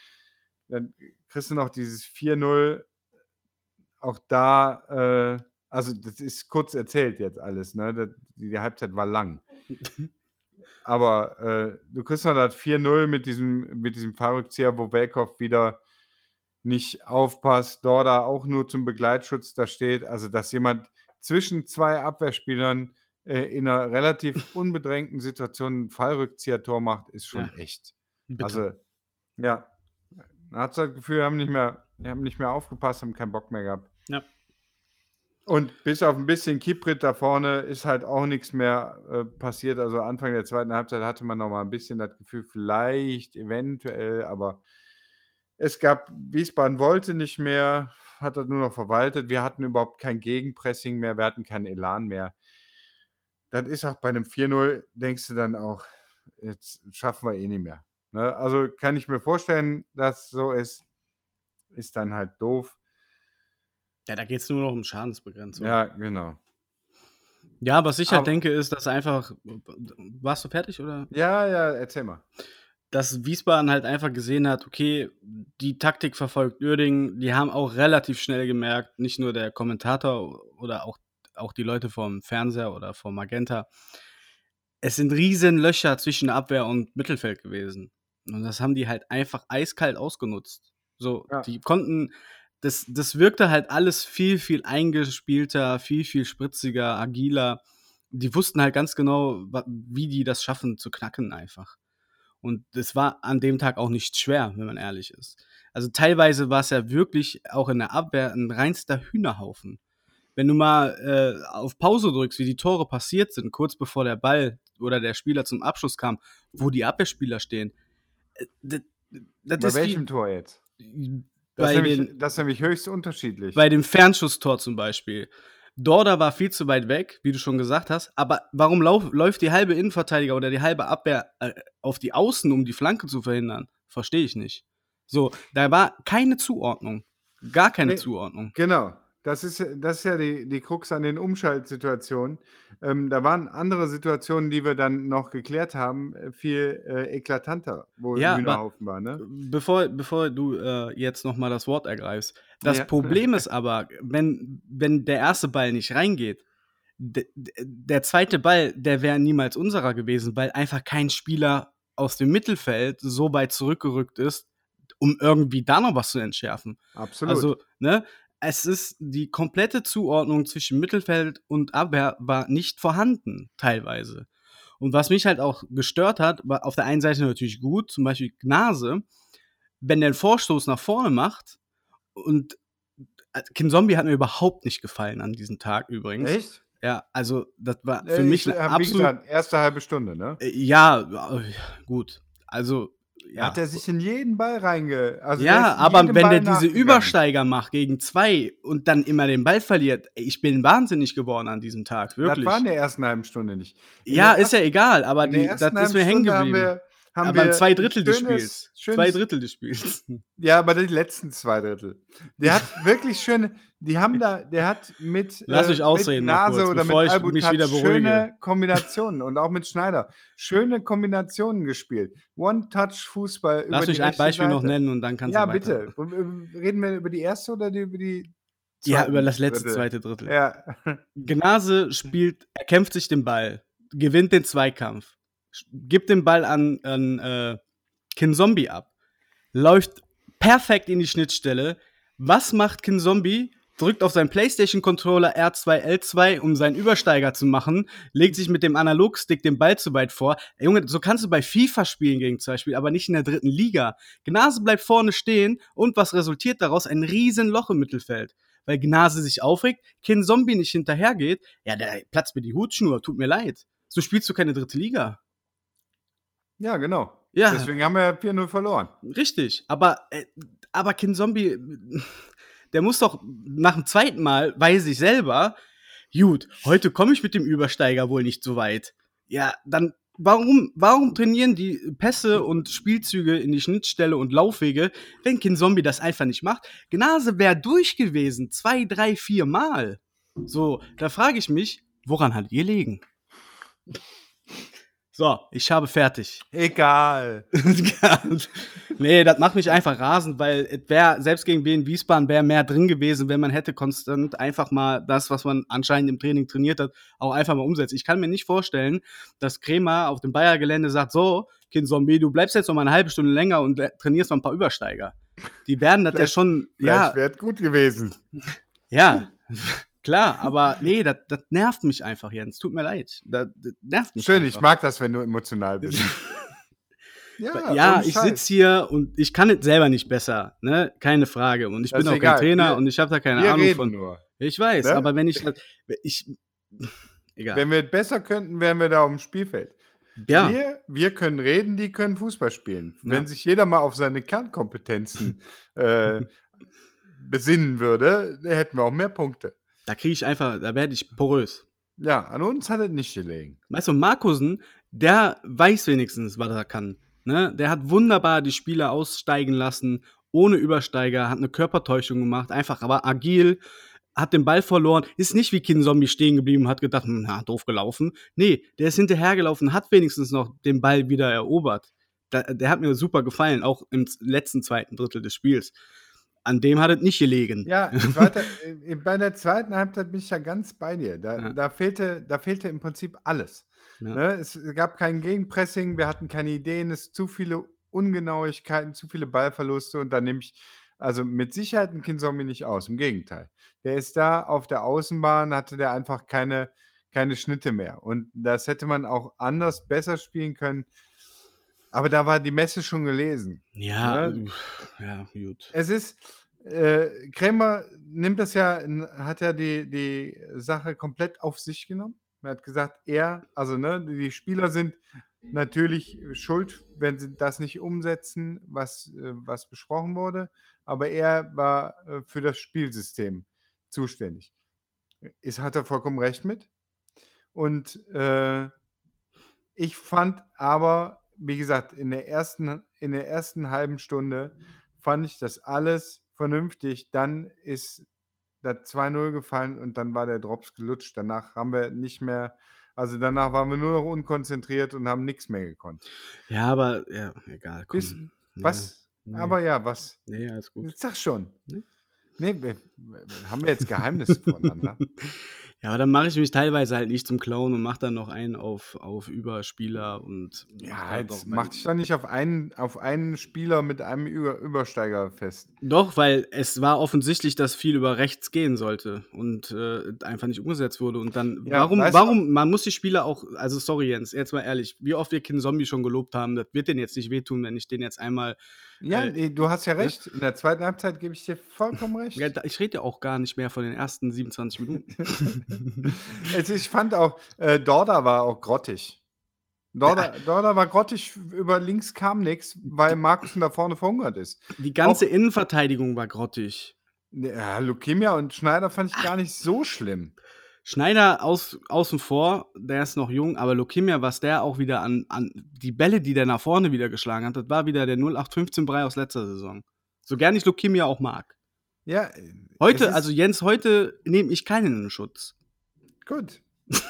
dann kriegst du noch dieses 4-0. Auch da, äh, also das ist kurz erzählt jetzt alles, ne? Das, die, die Halbzeit war lang. Aber äh, du kriegst noch das 4-0 mit diesem, mit diesem Fahrrückzieher, wo Welkow wieder nicht aufpasst, Dorda auch nur zum Begleitschutz da steht. Also, dass jemand zwischen zwei Abwehrspielern äh, in einer relativ unbedrängten Situation ein Fallrückzieher-Tor macht, ist schon Ja. echt. Bitte. Also, ja. Man hat so das Gefühl, wir haben nicht mehr, wir haben nicht mehr aufgepasst, haben keinen Bock mehr gehabt. Ja. Und bis auf ein bisschen Kiprit da vorne ist halt auch nichts mehr äh, passiert. Also Anfang der zweiten Halbzeit hatte man noch mal ein bisschen das Gefühl, vielleicht, eventuell, aber es gab, Wiesbaden wollte nicht mehr, hat das nur noch verwaltet. Wir hatten überhaupt kein Gegenpressing mehr, wir hatten keinen Elan mehr. Das ist auch bei einem 4-0, denkst du dann auch, jetzt schaffen wir eh nicht mehr. Ne? Also kann ich mir vorstellen, dass so ist. Ist dann halt doof. Ja, da geht es nur noch um Schadensbegrenzung. Ja, genau. Ja, was ich halt Aber- denke, ist, dass einfach. Warst du fertig oder? Ja, ja, erzähl mal. Dass Wiesbaden halt einfach gesehen hat, okay, die Taktik verfolgt Uerdingen. Die haben auch relativ schnell gemerkt, nicht nur der Kommentator oder auch, auch die Leute vom Fernseher oder vom Magenta. Es sind riesen Löcher zwischen Abwehr und Mittelfeld gewesen. Und das haben die halt einfach eiskalt ausgenutzt. So, Ja. die konnten, das, das wirkte halt alles viel, viel eingespielter, viel, viel spritziger, agiler. Die wussten halt ganz genau, wie die das schaffen zu knacken einfach. Und es war an dem Tag auch nicht schwer, wenn man ehrlich ist. Also teilweise war es ja wirklich auch in der Abwehr ein reinster Hühnerhaufen. Wenn du mal äh, auf Pause drückst, wie die Tore passiert sind, kurz bevor der Ball oder der Spieler zum Abschluss kam, wo die Abwehrspieler stehen. äh, Das, das Bei ist welchem wie, Tor jetzt? Bei, Das, ist nämlich, den, das ist nämlich höchst unterschiedlich. bei dem Fernschusstor zum Beispiel. Dorda war viel zu weit weg, wie du schon gesagt hast. Aber warum lauf, läuft die halbe Innenverteidiger oder die halbe Abwehr äh, auf die Außen, um die Flanke zu verhindern? Verstehe ich nicht. So, da war keine Zuordnung. Gar keine Nee. Zuordnung. Genau. Das ist ja das ist ja die die Krux an den Umschaltsituationen. Ähm, da waren andere Situationen, die wir dann noch geklärt haben, äh, viel, äh, eklatanter, wo Ja, Hühnerhaufen war, ne? bevor bevor du, äh, jetzt noch mal das Wort ergreifst. Das Ja. Problem (laughs) ist aber, wenn wenn der erste Ball nicht reingeht, der zweite Ball, der wäre niemals unserer gewesen, weil einfach kein Spieler aus dem Mittelfeld so weit zurückgerückt ist, um irgendwie da noch was zu entschärfen. Absolut. Also, ne, es ist die komplette Zuordnung zwischen Mittelfeld und Abwehr war nicht vorhanden, teilweise. Und was mich halt auch gestört hat, war auf der einen Seite natürlich gut, zum Beispiel Gnase, wenn der 'n Vorstoß nach vorne macht und äh, Kinzombie hat mir überhaupt nicht gefallen an diesem Tag übrigens. Echt? Ja, also das war für Äh, mich ich habe wie absolut gesagt, erste halbe Stunde, ne? Äh, ja, äh, gut. Also, Da hat er ja. sich in jeden Ball reinge also, Ja, aber wenn Ball der diese. Übersteiger macht gegen 2 und dann immer den Ball verliert, ich bin wahnsinnig geworden an diesem Tag, Das wirklich. war in der ersten halben Stunde nicht. In Ja, ist ja egal, aber die das ist mir hängen geblieben. Haben Aber wir 2 'n Drittel des schönes Spiels. 2 schönes Drittel des Spiels. Ja, aber die letzten 2 Drittel. Der hat wirklich schöne die haben da der hat mit, (laughs) Lass äh, mich mit ausreden noch Nase kurz, oder mit ich mich wieder beruhige. schöne Kombinationen und auch mit Schneider, schöne Kombinationen gespielt. One-Touch-Fußball über Lass mich ein Beispiel noch Seite. nennen und dann kannst Ja, du weiter. bitte. Ähm, reden wir über die erste oder die über die Ja, über das letzte Drittel? zweite Drittel. Ja. Gnase spielt er kämpft sich den Ball, gewinnt den Zweikampf, gibt den Ball an an, äh, Kinzombie ab, läuft perfekt in die Schnittstelle. Was macht Kinzombie? Drückt auf seinen PlayStation-Controller R2, L2, um seinen Übersteiger zu machen, legt sich mit dem Analogstick den Ball zu weit vor. Ey, Junge, so kannst du bei FIFA spielen gegen 2 Spieler, aber nicht in der dritten Liga. Gnase bleibt vorne stehen und was resultiert daraus? Ein riesen Loch im Mittelfeld. Weil Gnase sich aufregt, Kinzombie nicht hinterhergeht. Ja, der platzt mir die Hutschnur, tut mir leid. So spielst du keine dritte Liga. Ja, genau. Ja. Deswegen haben wir 4:0 verloren. Richtig, aber, äh, aber Kinzombie, (laughs) der muss doch nach dem zweiten Mal weiß ich selber, gut, heute komme ich mit dem Übersteiger wohl nicht so weit. Ja, dann warum warum trainieren die Pässe und Spielzüge in die Schnittstelle und Laufwege, wenn Kinzombie das einfach nicht macht? Gnase wäre durch gewesen, 2, 3, 4 Mal. So, da frage ich mich, woran hat ihr gelegen? So, ich habe fertig. (laughs) Egal. nee, das macht mich einfach rasend, weil es wäre, selbst gegen Wien Wiesbaden wäre mehr drin gewesen, wenn man hätte konstant einfach mal das, was man anscheinend im Training trainiert hat, auch einfach mal umsetzt. Ich kann mir nicht vorstellen, dass Kremer auf dem Bayer-Gelände sagt, so, Kind Zombie, du bleibst jetzt noch mal eine halbe Stunde länger und trainierst noch ein paar Übersteiger. Die werden das ja schon, Ja. ja, wäre gut gewesen. ja, klar, aber nee, das, nervt mich einfach, Jens. Tut mir leid. Das, das nervt mich Schön, einfach. ich mag das, wenn du emotional bist. (laughs) ja, Ja, ich sitze hier und ich kann es selber nicht besser, ne? Keine Frage. Und ich Das bin auch egal. kein Trainer Wir- und ich habe da keine Ahnung von. nur. Ich weiß, Ne? aber wenn ich ich (laughs) egal. Wenn wir es besser könnten, wären wir da auf dem Spielfeld. ja, Wir, wir können reden, die können Fußball spielen. Ja. Wenn sich jeder mal auf seine Kernkompetenzen (laughs) äh, besinnen würde, hätten wir auch mehr Punkte. Da kriege ich einfach, da werde ich porös. Ja, an uns hat es nicht gelegen. Weißt du, Markusen, der weiß wenigstens, was er kann. Ne? Der hat wunderbar die Spieler aussteigen lassen, ohne Übersteiger, hat eine Körpertäuschung gemacht, einfach aber agil, hat den Ball verloren, ist nicht wie Kinzombie stehen geblieben, hat gedacht, hm, na, doof gelaufen. Nee, der ist hinterhergelaufen, hat wenigstens noch den Ball wieder erobert. Da, der hat mir super gefallen, auch im letzten zweiten Drittel des Spiels. An dem hat es nicht gelegen. Ja, (laughs) zweite, äh, bei der zweiten Halbzeit bin ich ja ganz bei dir. Da, Ja. da, fehlte, da fehlte im Prinzip alles. Ja. Ne? Es gab kein Gegenpressing, wir hatten keine Ideen, es zu viele Ungenauigkeiten, zu viele Ballverluste und da nehme ich also mit Sicherheit ein Kinzombie nicht aus. Im Gegenteil. Der ist da auf der Außenbahn, hatte der einfach keine, keine Schnitte mehr. Und das hätte man auch anders, besser spielen können. Aber da war die Messe schon gelesen. Ja, Ne? ja, gut. Es ist, äh, Krämer nimmt das ja, hat ja die, die Sache komplett auf sich genommen. Er hat gesagt, er, also ne, die Spieler sind natürlich schuld, wenn sie das nicht umsetzen, was, äh, was besprochen wurde, aber er war äh, für das Spielsystem zuständig. Ist, hat er vollkommen recht mit. Und äh, ich fand aber, wie gesagt, in der ersten, in der ersten halben Stunde fand ich das alles vernünftig. Dann ist das 2:0 gefallen und dann war der Drops gelutscht. Danach haben wir nicht mehr also, danach waren wir nur noch unkonzentriert und haben nix mehr gekonnt. Ja, aber ja, egal, Bis komm. Ja, was? ne. Aber ja, was? Ne, alles gut. Sag schon. Ne? Ne, wir haben wir jetzt Geheimnisse voneinander? (laughs) Ja, aber dann mache ich mich teilweise halt nicht zum Clown und mache dann noch einen auf auf Überspieler und Ja, jetzt doch mach dich doch nicht auf einen auf einen Spieler mit einem Über Übersteiger fest. Doch, weil es war offensichtlich, dass viel über rechts gehen sollte und, äh, einfach nicht umgesetzt wurde und dann Ja, warum warum man muss die Spieler auch also, sorry Jens, jetzt mal ehrlich, wie oft wir Zombie schon gelobt haben, das wird denen jetzt nicht wehtun, wenn ich den jetzt einmal Ja, äh, ne, du hast ja ne? recht. In der zweiten Halbzeit gebe ich dir vollkommen recht. Ich rede ja auch gar nicht mehr von den ersten 27 Minuten. (laughs) (laughs) Also, ich fand auch, äh, Dorda war auch grottig. Dorda. Dorda war grottig, über links kam nix, weil Magnussen da vorne verhungert ist. Die Auch ganze Innenverteidigung war grottig. Ja, Lukemia und Schneider fand ich gar nicht so schlimm. Schneider aus außen vor, der ist noch jung, aber Lokimia, was der auch wieder an an die Bälle, die der nach vorne wieder geschlagen hat, das war wieder der 0815 Brei aus letzter Saison. So gern ich Lokimia auch mag. Ja, Heute also Jens, heute nehme ich keinen in Schutz. Gut. (laughs)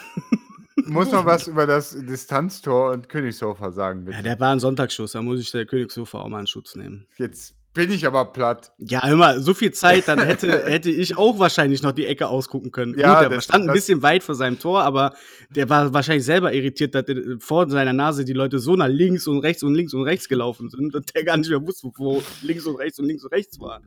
Muss noch was über das Distanztor und Königshofer sagen, Ja, bitte. der war 'n Sonntagsschuss, da muss ich der Königshofer auch mal in Schutz nehmen. Jetzt bin ich aber platt. Ja, mal, so viel Zeit, dann hätte (laughs) hätte ich auch wahrscheinlich noch die Ecke ausgucken können. Ja, Gut, der das stand 'n das bisschen weit vor seinem Tor, aber der war wahrscheinlich selber irritiert, dass der vor seiner Nase die Leute so nach links und rechts und links und rechts gelaufen sind, dass der gar nicht mehr wusste, wo links und rechts und links und rechts war.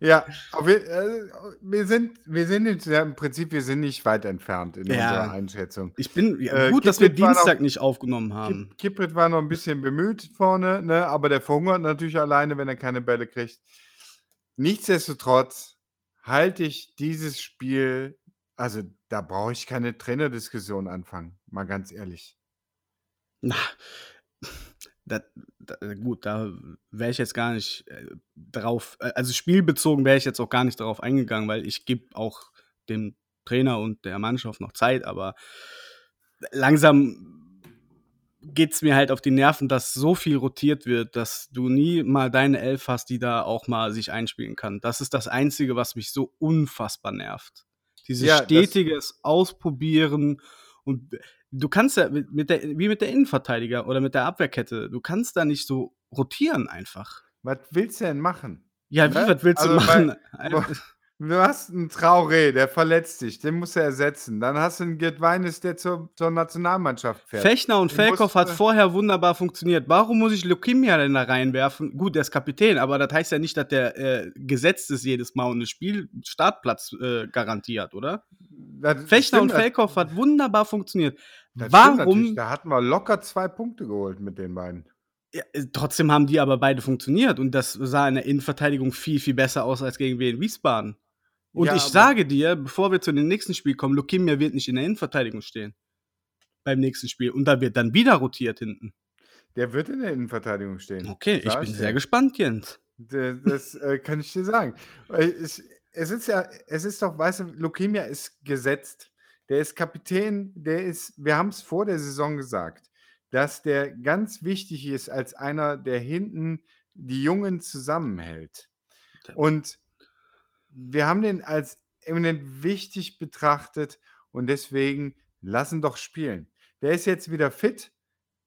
Ja, wir, äh, wir sind wir sind jetzt ja im Prinzip wir sind nicht weit entfernt in unserer Ja. Einschätzung. Ich bin ja, Äh, gut, dass wir war noch Dienstag nicht aufgenommen haben. Kip Kiprit war noch 'n bisschen bemüht vorne, ne, aber der verhungert natürlich alleine, wenn er keine Bälle kriegt. Nichtsdestotrotz halte ich dieses Spiel also, da brauche ich keine Trainerdiskussion anfangen, mal ganz ehrlich. Na, da da gut, da wäre ich jetzt gar nicht, äh, drauf äh, also, spielbezogen wäre ich jetzt auch gar nicht darauf eingegangen, weil ich gebe auch dem Trainer und der Mannschaft noch Zeit, aber langsam geht's mir halt auf die Nerven, dass so viel rotiert wird, dass du nie mal deine 11 hast, die da auch mal sich einspielen kann. Das ist das Einzige, was mich so unfassbar nervt. Dieses Ja, das stetiges Ausprobieren und du kannst ja mit der wie mit der Innenverteidiger oder mit der Abwehrkette, du kannst da nicht so rotieren einfach. Was willst du denn machen? Ja, wie, Ne? was willst du Also, machen? bo (laughs) du hast 'n Traoré, der verletzt sich, den musst du ersetzen. Dann hast du 'n Gitweines, der zur zur Nationalmannschaft fährt. Fechner und musst hat vorher wunderbar funktioniert. Warum muss ich Lokimia denn da reinwerfen? Gut, der ist Kapitän, aber das heißt ja nicht, dass der, äh, gesetzt ist jedes Mal und 'ne Spiel Startplatz, äh, garantiert, oder? Das Fechner und stimmt, das Feldhoff hat wunderbar funktioniert. Das. Warum Da hatten wir locker 2 Punkte geholt mit den beiden. Ja, äh, trotzdem haben die aber beide funktioniert und das sah in der Innenverteidigung viel, viel besser aus als gegen Wien Wiesbaden. Und Ja, ich sage dir, bevor wir zu dem nächsten Spiel kommen, Lokimia wird nicht in der Innenverteidigung stehen. Beim nächsten Spiel. Und da wird dann wieder rotiert hinten. Der wird in der Innenverteidigung stehen. Okay, ich bin sehr gespannt, Jens. D das, äh, kann ich dir sagen. Es es ist ja es ist doch weißt du, Lokemia ist gesetzt. Der ist Kapitän, der ist wir haben's vor der Saison gesagt, dass der ganz wichtig ist als einer, der hinten die Jungen zusammenhält. Und wir haben den als eminent wichtig betrachtet und deswegen lass ihn doch spielen. Der ist jetzt wieder fit,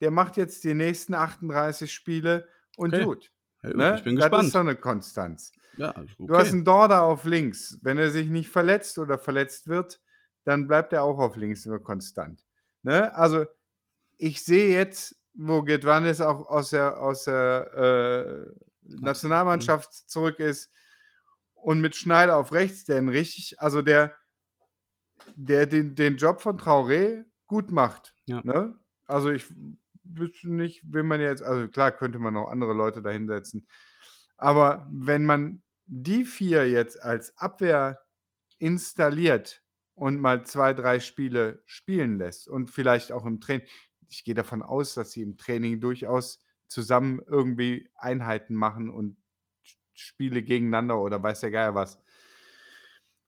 der macht jetzt die nächsten 38 Spiele und Okay. gut, gut, ne? ich bin Das ist gespannt. doch 'ne Konstanz. Ja, Du hast okay. 'n Dorda auf links. Wenn er sich nicht verletzt oder verletzt wird, dann bleibt er auch auf links immer konstant, ne? Also, ich sehe jetzt, wo Gedwanis auch aus der aus der, äh. Nationalmannschaft zurück ist und mit Schneider auf rechts, der 'n richtig also, der der den den Job von Traoré gut macht, Ja. ne? Also, ich wüsste nicht, wen man jetzt also, klar könnte man noch andere Leute da hinsetzen. Aber wenn man die 4 jetzt als Abwehr installiert und mal 2, 3 Spiele spielen lässt und vielleicht auch im Train ich gehe davon aus, dass sie im Training durchaus zusammen irgendwie Einheiten machen und Spiele gegeneinander oder weiß der Geier was.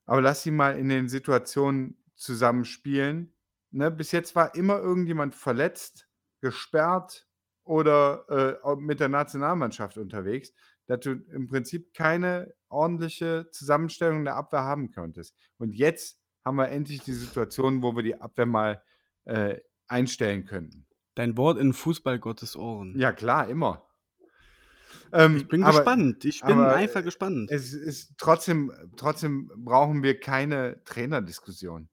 Aber lass sie mal in den Situationen zusammen spielen, ne? Bis jetzt war immer irgendjemand verletzt, gesperrt oder äh, mit der Nationalmannschaft unterwegs, dass du im Prinzip keine ordentliche Zusammenstellung der Abwehr haben könntest. Und jetzt haben wir endlich die Situation, wo wir die Abwehr mal äh, einstellen könnten. Dein Wort in Fußballgottes Ohren. Ja, klar, immer. Ähm, ich bin aber, gespannt. Ich bin einfach gespannt. Es ist trotzdem, trotzdem brauchen wir keine Trainerdiskussion.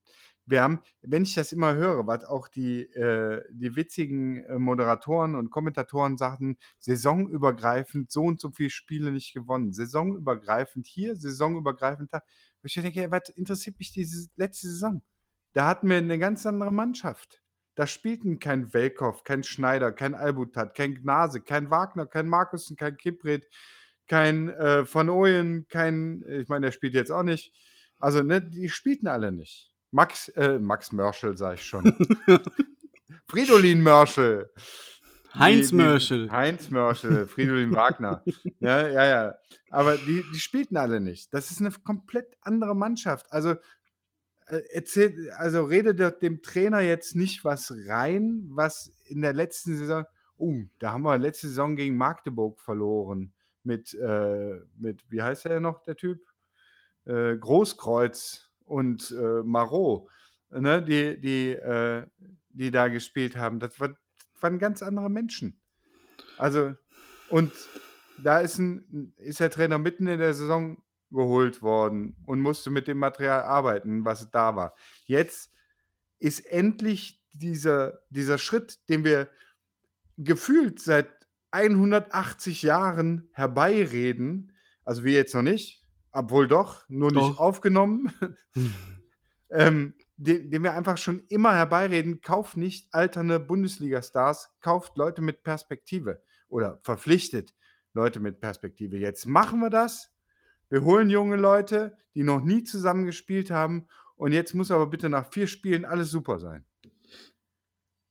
Wir haben, wenn ich das immer höre, was auch die, äh, die witzigen äh, Moderatoren und Kommentatoren sagten, saisonübergreifend so und so viele Spiele nicht gewonnen, saisonübergreifend hier, saisonübergreifend da. Ich denke, was interessiert mich diese letzte Saison? Da hatten wir eine ganz andere Mannschaft. Da spielten kein Welkow, kein Schneider, kein Albutat, kein Gnase, kein Wagner, kein Markussen, kein Kipret, kein äh, Van Ooyen, kein, ich meine, der spielt jetzt auch nicht. Also, ne, die spielten alle nicht. Max, äh, Max Mörschel, sag ich schon. (laughs) Fridolin Mörschel. Heinz Mörschel. Heinz Mörschel, Fridolin Wagner. (laughs) Ja, ja, ja. Aber die, die spielten alle nicht. Das ist eine komplett andere Mannschaft. Also, äh, erzählt, also redet dem Trainer jetzt nicht was rein, was in der letzten Saison, oh, da haben wir letzte Saison gegen Magdeburg verloren mit, äh, mit wie heißt er noch, der Typ? Äh, Großkreuz und äh, Marot, ne, die, die, äh, die da gespielt haben. Das, war, waren ganz andere Menschen. Also, und da ist, ein, ist der Trainer mitten in der Saison geholt worden und musste mit dem Material arbeiten, was da war. Jetzt ist endlich dieser, dieser Schritt, den wir gefühlt seit 180 Jahren herbeireden, also wir jetzt noch nicht, obwohl doch, nur doch. nicht aufgenommen, (laughs) ähm, den, den, wir einfach schon immer herbeireden, kauft nicht alternde Bundesliga-Stars, kauft Leute mit Perspektive oder verpflichtet Leute mit Perspektive. Jetzt machen wir das wir holen junge Leute, die noch nie zusammen gespielt haben und jetzt muss aber bitte nach vier Spielen alles super sein.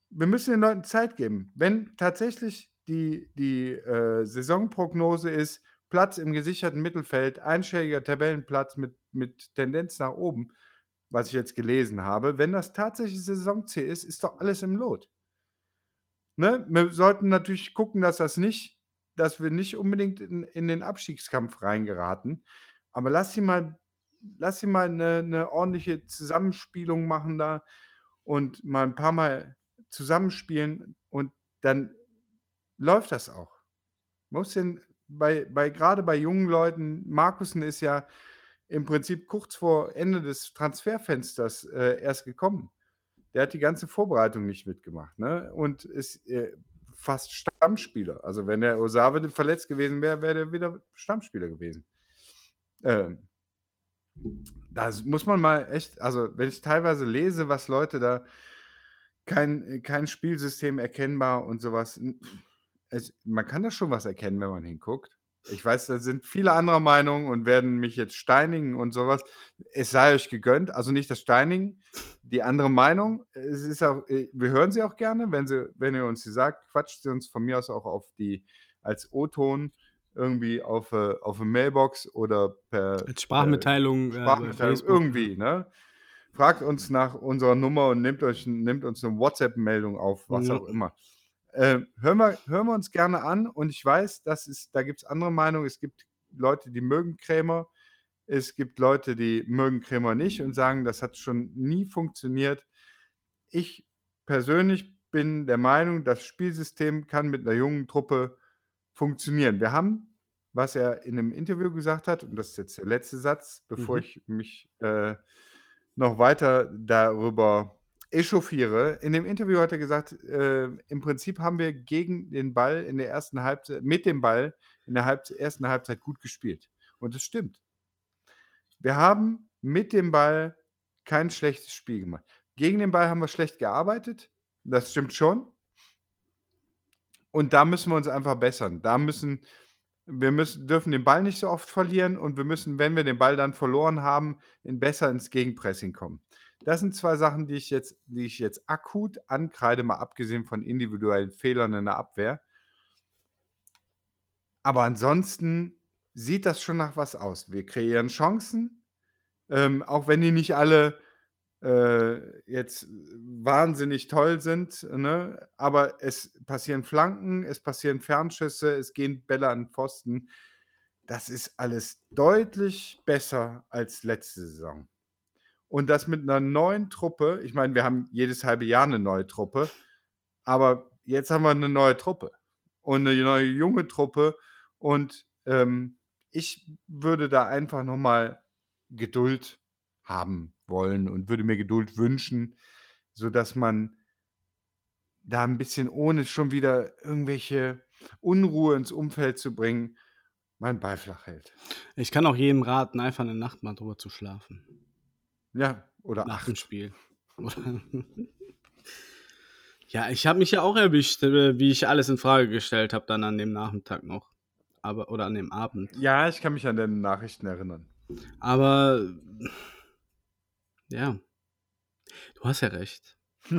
Wir müssen den Leuten Zeit geben. Wenn tatsächlich die, die äh, Saisonprognose ist, Platz im gesicherten Mittelfeld, einstelliger Tabellenplatz mit, mit Tendenz nach oben, was ich jetzt gelesen habe, wenn das tatsächlich Saisonziel ist, ist doch alles im Lot. Ne? Wir sollten natürlich gucken, dass das nicht dass wir nicht unbedingt in, in den Abstiegskampf reingeraten. Aber lass sie mal, lass sie mal eine, eine ordentliche Zusammenspielung machen da und mal ein paar Mal zusammenspielen und dann läuft das auch. Muss denn bei, bei gerade bei jungen Leuten, Markusen ist ja im Prinzip kurz vor Ende des Transferfensters äh, erst gekommen. Der hat die ganze Vorbereitung nicht mitgemacht. Ne? Und ist, äh, fast Stammspieler. Also wenn der Osave verletzt gewesen wäre, wäre der wieder Stammspieler gewesen. Ähm, das muss man mal echt, also wenn ich teilweise lese, was Leute da, kein, kein Spielsystem erkennbar und sowas, es, man kann da schon was erkennen, wenn man hinguckt. Ich weiß, da sind viele anderer Meinung und werden mich jetzt steinigen und sowas. Es sei euch gegönnt, also nicht das Steinigen, die andere Meinung. Es ist auch, äh, wir hören sie auch gerne, wenn, sie, wenn ihr uns sie sagt, quatscht sie uns von mir aus auch auf die als O-Ton irgendwie auf, äh, auf eine Mailbox oder per als Sprachmitteilung, äh, Sprachmitteilung irgendwie, ne? Fragt uns nach unserer Nummer und nehmt, euch, nehmt uns eine WhatsApp-Meldung auf, was ja. auch immer. Äh, hören, wir, hören wir uns gerne an und ich weiß, das ist, da gibt es andere Meinungen. Es gibt Leute, die mögen Krämer. Es gibt Leute, die mögen Krämer nicht und sagen, das hat schon nie funktioniert. Ich persönlich bin der Meinung, das Spielsystem kann mit einer jungen Truppe funktionieren. Wir haben, was er in einem Interview gesagt hat, und das ist jetzt der letzte Satz, bevor mhm. ich mich äh, noch weiter darüber echauffiere. In dem Interview hat er gesagt, äh, im Prinzip haben wir gegen den Ball in der ersten Halbzeit, mit dem Ball in der Halb ersten Halbzeit gut gespielt. Und das stimmt. Wir haben mit dem Ball kein schlechtes Spiel gemacht. Gegen den Ball haben wir schlecht gearbeitet. Das stimmt schon. Und da müssen wir uns einfach bessern. Da müssen wir müssen, dürfen den Ball nicht so oft verlieren und wir müssen, wenn wir den Ball dann verloren haben, in besser ins Gegenpressing kommen. Das sind zwei Sachen, die ich jetzt, die ich jetzt akut ankreide, mal abgesehen von individuellen Fehlern in der Abwehr. Aber ansonsten sieht das schon nach was aus. Wir kreieren Chancen, ähm, auch wenn die nicht alle äh, jetzt wahnsinnig toll sind, ne? Aber es passieren Flanken, es passieren Fernschüsse, es gehen Bälle an Pfosten. Das ist alles deutlich besser als letzte Saison. Und das mit einer neuen Truppe. Ich meine, wir haben jedes halbe Jahr eine neue Truppe, aber jetzt haben wir eine neue Truppe und eine neue junge Truppe und, ähm, ich würde da einfach noch mal Geduld haben wollen und würde mir Geduld wünschen, sodass man da ein bisschen ohne schon wieder irgendwelche Unruhe ins Umfeld zu bringen, meinen Ball flach hält. Ich kann auch jedem raten, einfach 'ne Nacht mal drüber zu schlafen. Ja, oder Nach dem 8. Spiel. (laughs) Ja, ich habe mich ja auch erwischt, äh, wie ich alles in Frage gestellt habe dann an dem Nachmittag noch. Aber oder an dem Abend. Ja, ich kann mich an deine Nachrichten erinnern. Aber ja. Du hast ja recht. (laughs)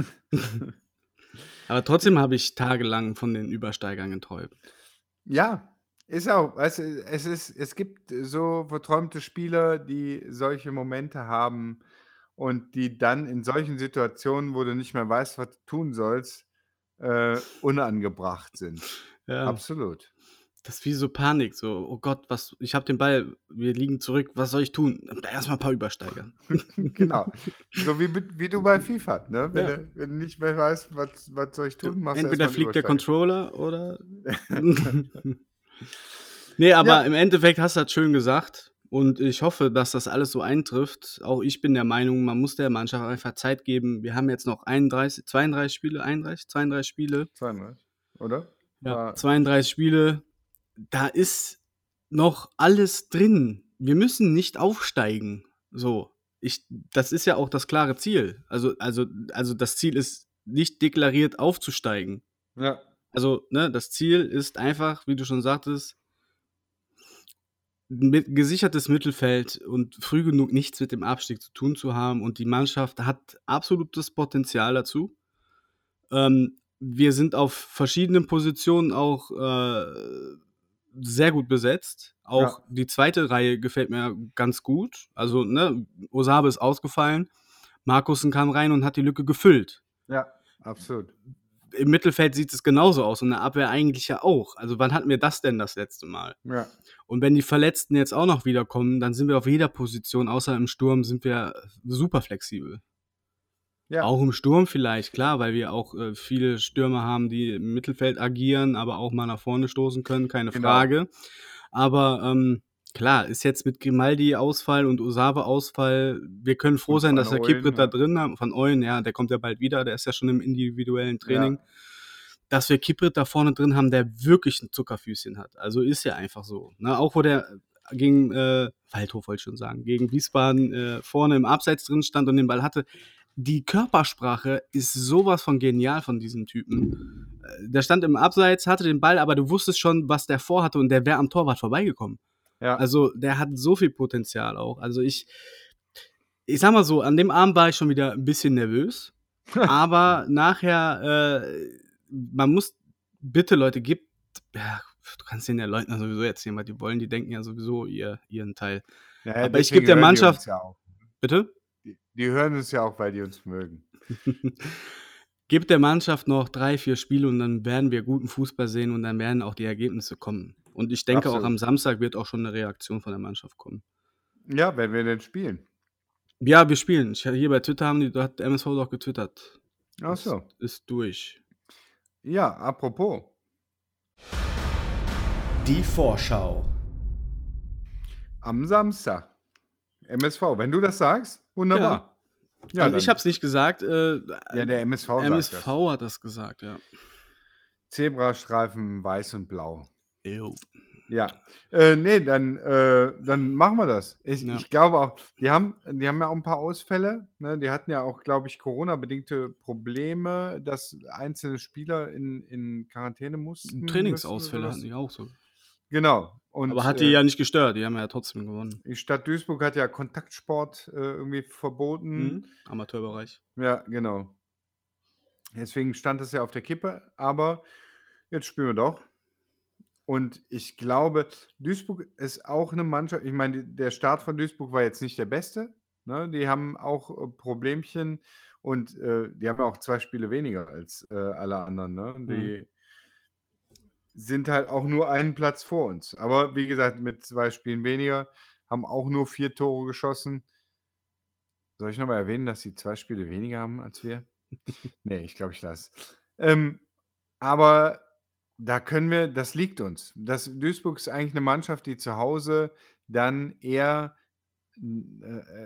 Aber trotzdem habe ich tagelang von den Übersteigern geträumt. Ja, ist auch. Du, es ist es gibt so verträumte Spieler, die solche Momente haben und die dann in solchen Situationen, wo du nicht mehr weißt, was du tun sollst, äh, unangebracht sind. Ja. Absolut. Das ist wie so Panik, so: „Oh Gott, was ich habe den Ball, wir liegen zurück, was soll ich tun?“ Erst mal 'n paar übersteigern. (laughs) Genau. So wie wie du bei (laughs) FIFA, ne? Wenn Ja. du wenn du nicht mehr weißt, was was soll ich tun, machst du Entweder fliegt der. Controller oder (laughs) Ne, aber Ja. im Endeffekt hast du das schön gesagt und ich hoffe, dass das alles so eintrifft. Auch ich bin der Meinung, man muss der Mannschaft einfach Zeit geben. Wir haben jetzt noch 31 32 Spiele, 31, 32 Spiele. 32, oder? Ja, War 32 Spiele. Da ist noch alles drin. Wir müssen nicht aufsteigen, so. Ich das ist ja auch das klare Ziel. Also also also das Ziel ist nicht deklariert aufzusteigen. Ja. Also, ne, das Ziel ist einfach, wie du schon sagtest mit gesichertes Mittelfeld und früh genug nichts mit dem Abstieg zu tun zu haben und die Mannschaft hat absolutes Potenzial dazu. Ähm, wir sind auf verschiedenen Positionen auch, äh, sehr gut besetzt. Auch Ja. die 2. Reihe gefällt mir ganz gut. Also, ne, Osabe ist ausgefallen. Markussen kam rein und hat die Lücke gefüllt. Ja, absolut. Im Mittelfeld sieht es genauso aus und in der Abwehr eigentlich ja auch. Also, wann hatten wir das denn das letzte Mal? Ja. Und wenn die Verletzten jetzt auch noch wiederkommen, dann sind wir auf jeder Position, außer im Sturm, sind wir super flexibel. Ja. Auch im Sturm vielleicht, klar, weil wir auch, äh, viele Stürmer haben, die im Mittelfeld agieren, aber auch mal nach vorne stoßen können, keine Genau. Frage. Aber, ähm, klar, ist jetzt mit Grimaldi Ausfall und Osabe Ausfall wir können froh Und sein, dass wir Ooyen, Kiprit da ja. drin haben. Van Ooyen, ja, der kommt ja bald wieder, der ist ja schon im individuellen Training. Ja. Dass wir Kiprit da vorne drin haben, der wirklich 'n Zuckerfüßchen hat. Also, ist ja einfach so, ne? Auch wo der gegen, äh Waldhof wollte ich schon sagen, gegen Wiesbaden, äh, vorne im Abseits drin stand und den Ball hatte. Die Körpersprache ist so was von genial von diesem Typen. Äh, der stand im Abseits, hatte den Ball, aber du wusstest schon, was der vorhatte und der wäre am Torwart vorbeigekommen. Ja. Also, der hat so viel Potenzial auch. Also, ich ich sage mal so, an dem Abend war ich schon wieder 'n bisschen nervös, (laughs) aber nachher, äh man muss bitte Leute, gebt ja, du kannst den ja Leuten sowieso erzählen, was die wollen. Die denken ja sowieso ihr ihren Teil. Ja, Aber ich gebe der Mannschaft ja auch. bitte? Die die hören uns ja auch, weil die uns mögen. (laughs) Gebt der Mannschaft noch 3, 4 Spiele und dann werden wir guten Fußball sehen und dann werden auch die Ergebnisse kommen. Und ich denke auch am Absolut. Samstag wird auch schon 'ne Reaktion von der Mannschaft kommen. Ja, wenn wir denn spielen. Ja, wir spielen. Ich hier bei Twitter haben die da hat der MSV doch getwittert. Ach Das so. ist durch. Ja, apropos. Die Vorschau. Am Samstag. MSV, wenn du das sagst, wunderbar. Ja, also, ich habe es nicht gesagt, äh, Ja, der MSV sagt MSV das. hat das gesagt, ja. Zebrastreifen weiß und blau. Jo. Ja. Äh, ne, dann äh, dann machen wir das. Ich Ja. ich glaube auch die haben die haben ja auch 'n paar Ausfälle, ne? Die hatten ja auch, glaube ich, Corona-bedingte Probleme, dass einzelne Spieler in in Quarantäne mussten Trainingsausfälle hatten die auch so. Genau. Und, Aber hat die äh ja nicht gestört, die haben ja trotzdem gewonnen. die Stadt Duisburg hat ja Kontaktsport, äh, irgendwie verboten. Mhm. Amateurbereich. Ja, genau. Deswegen stand das ja auf der Kippe, aber jetzt spielen wir doch. Und ich glaube, Duisburg ist auch 'ne Mannschaft ich meine, der Start von Duisburg war jetzt nicht der beste, ne? Die haben auch, äh, Problemchen und, äh, die haben auch 2 Spiele weniger als, äh, alle anderen, ne? Mhm. Die sind halt auch nur einen Platz vor uns. Aber wie gesagt, mit 2 Spielen weniger, haben auch nur 4 Tore geschossen. Soll ich noch mal erwähnen, dass sie 2 Spiele weniger haben als wir? (laughs) Ne, ich glaube, ich lasse. Ähm, aber da können wir das liegt uns. Das Duisburg ist eigentlich 'ne Mannschaft, die zu Hause dann eher, äh,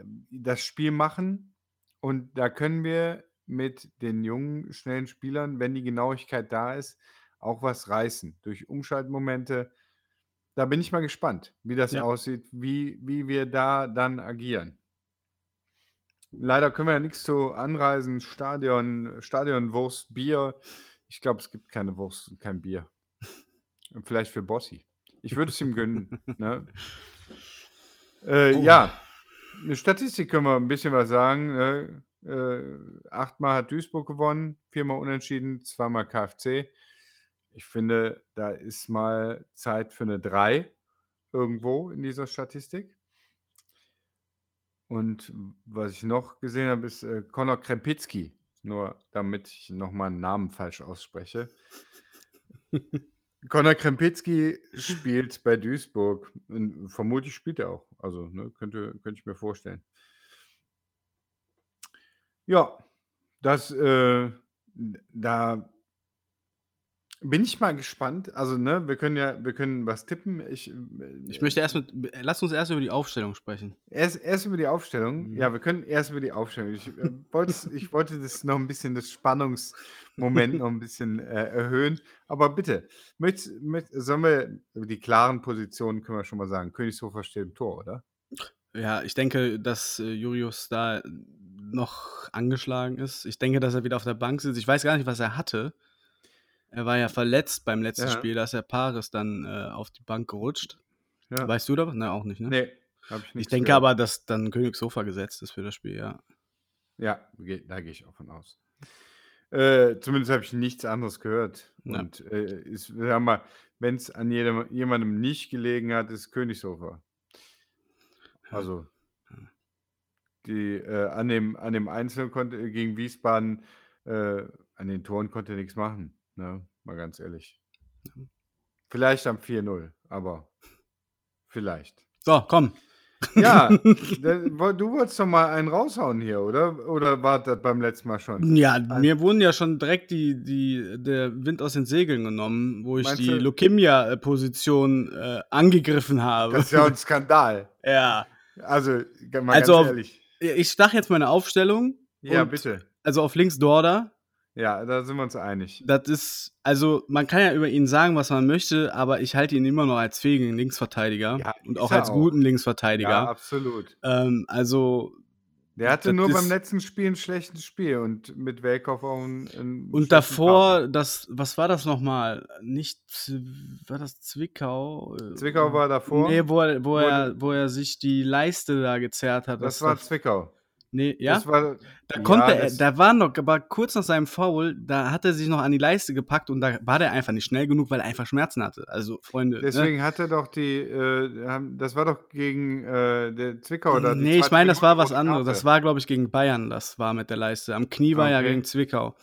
ähm, das Spiel machen und da können wir mit den jungen, schnellen Spielern, wenn die Genauigkeit da ist, auch was reißen durch Umschaltmomente. Da bin ich mal gespannt, wie das Ja. aussieht, wie wie wir da dann agieren. Leider können wir ja nix zu Anreisen, Stadion Stadionwurst, Bier. Ich glaube, es gibt keine Wurst und kein Bier. Und vielleicht für Bossi. Ich würde es ihm gönnen, ne? Äh, Oh. ja, 'ne Statistik können wir 'n bisschen was sagen, ne? Äh, 8-mal hat Duisburg gewonnen, 4-mal unentschieden, 2-mal KFC. Ich finde, da ist mal Zeit für 'ne 3 irgendwo in dieser Statistik. Und was ich noch gesehen habe, ist, äh, Konor Krempicki, nur damit ich noch mal 'n Namen falsch ausspreche. Konor Krempicki spielt bei Duisburg vermutlich spielt er auch. Also, ne, könnte könnte ich mir vorstellen. Ja, das, äh da bin ich mal gespannt. Also, ne, wir können ja wir können was tippen. Ich, äh Ich möchte erst mit lass uns erst über die Aufstellung sprechen. Erst erst über die Aufstellung? Mhm. Ja, wir können erst über die Aufstellung. Ich, äh, wollte ich wollte das noch 'n bisschen das Spannungsmoment (laughs) noch 'n bisschen, äh, erhöhen. Aber bitte, möchtest möcht sollen wir über die klaren Positionen können wir schon mal sagen. Königshofer steht im Tor, oder? Ja, ich denke, dass, äh, Julius da noch angeschlagen ist. Ich denke, dass er wieder auf der Bank sitzt. Ich weiß gar nicht, was er hatte. Er war ja verletzt beim letzten Ja. Spiel, da ist ja Paris dann, äh, auf die Bank gerutscht. Ja. Weißt du da was? Ne, auch nicht, ne? Ne, habe ich Ich nix denke gehört. aber, dass dann Königshofer gesetzt ist für das Spiel, ja. Ja, da gehe ich auch von aus. Äh, zumindest habe ich nichts anderes gehört. Ja. Und, äh, ist sage mal, wenn's an jedem jemandem nicht gelegen hat, ist Königshofer. Also die, äh, an dem an dem Einzel konnte gegen Wiesbaden, äh an den Toren konnte er nix machen, ne? Mal ganz ehrlich. Vielleicht am 4:0, aber vielleicht. So, komm. Ja, (laughs) du wolltest doch mal einen raushauen hier, oder? Oder war das beim letzten Mal schon? Ja, Al mir wurden ja schon direkt die die der Wind aus den Segeln genommen, wo ich die Leukämia, äh, angegriffen habe. Das ist ja 'n Skandal. (laughs) Ja. Also, mal Also, ganz auf ehrlich. i ich sage jetzt meine Aufstellung Ja, bitte. also, auf links Dorda. Ja, da sind wir uns einig. Das ist also, man kann ja über ihn sagen, was man möchte, aber ich halte ihn immer noch als fähigen Linksverteidiger Ja, und auch als auch. guten Ja, Linksverteidiger. absolut. Ähm, also Der hatte nur beim letzten Spiel 'n schlechtes Spiel und mit Welkow auch 'n 'n schlechten Und davor, das was war das noch mal? Nicht war das Zwickau? Äh, Zwickau war davor. Ne, wo er wo er wo er sich die Leiste da gezerrt hat. Das Das war Zwickau. Ne, ja? War Da ja, konnte er das da war noch aber kurz nach seinem Foul, da hat er sich noch an die Leiste gepackt und da war der einfach nicht schnell genug, weil er einfach Schmerzen hatte. Also, Freunde, ne? Deswegen hat er doch die, äh das war doch gegen, äh, der Zwickau da die Ne, ich 2. meine, das war was anderes. Das war, glaube ich, gegen Bayern, das war mit der Leiste. Am Knie war ja Okay. gegen Zwickau.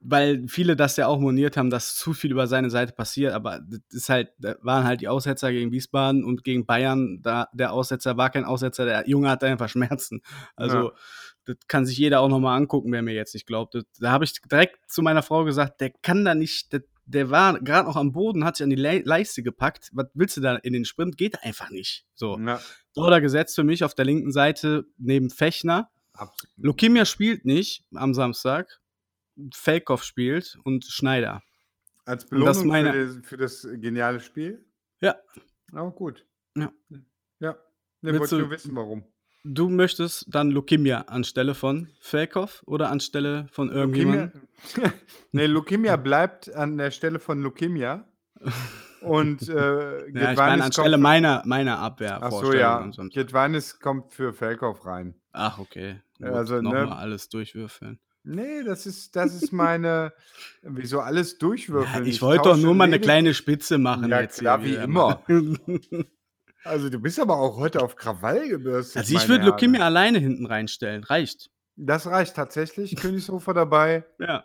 Weil viele das ja auch moniert haben, dass zu viel über seine Seite passiert, aber das ist halt waren halt die Aussetzer gegen Wiesbaden und gegen Bayern, da der Aussetzer war kein Aussetzer, der Junge hatte einfach Schmerzen. Also, Ja. das kann sich jeder auch noch mal angucken, wer mir jetzt nicht glaubt. Das da habe ich direkt zu meiner Frau gesagt: „Der kann da nicht der der war grad noch am Boden, hat sich an die Lei Leiste gepackt. Was willst du da in den Sprint? Geht einfach nicht.“ So. Ja. Dorda gesetzt für mich auf der linken Seite neben Fechner. Abs Lukimia spielt nicht am Samstag. Feldkopf spielt und Schneider. Als Belohnung meine für das für das geniale Spiel? Ja. Oh, gut. Ja. Ja. Ne, wollte du nur wissen, warum. Du möchtest dann Lukimia anstelle von Feldkopf oder anstelle von irgendjemandem? (laughs) ne, Lukimia bleibt an der Stelle von Lukimia und, äh, (laughs) Ja, ich meine anstelle meiner meiner Ach so, Abwehrvorstellung ja. Gedwanis kommt für Feldkauf rein. Ach, okay. Also, ne mal alles durchwürfeln. Ne, das ist das ist (laughs) meine wieso alles Ja, durchwürfeln? ich Ich wollte doch nur mal 'ne lediglich kleine Spitze machen Ja jetzt klar, wie immer. (laughs) Also, du bist aber auch heute auf Krawall gebürstet, Also, ich würde Herren. alleine hinten reinstellen. Reicht. Das reicht tatsächlich. Königshofer dabei. Ja.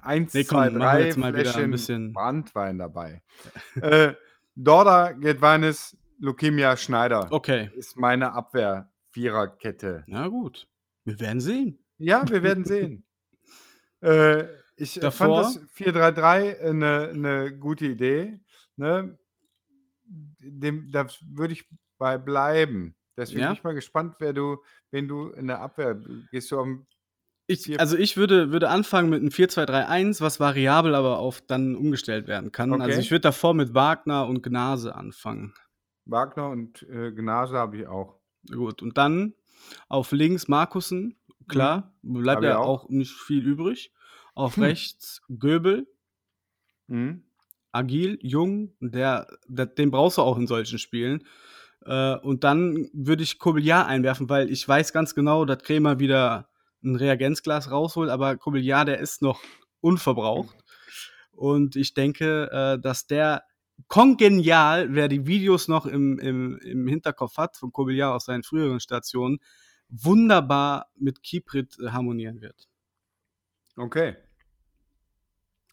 1, Ne, komm, 2, machen wir 3 jetzt mal wieder ein Fläschchen bisschen Brandwein dabei. (laughs) Äh, Dorda, Gedwanis, Lukemia, Schneider Okay. ist meine Abwehr-Viererkette. Na gut. Wir werden sehen. Ja, wir werden sehen. (laughs) Äh, ich, äh, fand Davor? das 4-3-3 'ne 'ne gute Idee, ne? Dem das würde ich bei bleiben. Deswegen bin Ja? ich mal gespannt, wer du wen du in der Abwehr gehst du am Ich also, ich würde würde anfangen mit 'nem 4-2-3-1, was variabel, aber auf dann umgestellt werden kann. Also, Okay. ich würde davor mit Wagner und Gnase anfangen. Wagner und, äh, Gnase habe ich auch. Gut, und dann auf links Markussen, klar, bleibt ja auch. auch nicht viel übrig. Auf Hm. rechts Göbel, Mhm. agil, jung, der der den brauchst du auch in solchen Spielen. Äh, und dann würde ich Kobiljar einwerfen, weil ich weiß ganz genau, dass Kremer wieder 'n Reagenzglas rausholt, aber Kobiljar, der ist noch unverbraucht. Und ich denke, äh, dass der kongenial, wer die Videos noch im im im Hinterkopf hat von Kobiljar aus seinen früheren Stationen, wunderbar mit Kiprit, äh, harmonieren wird. Okay.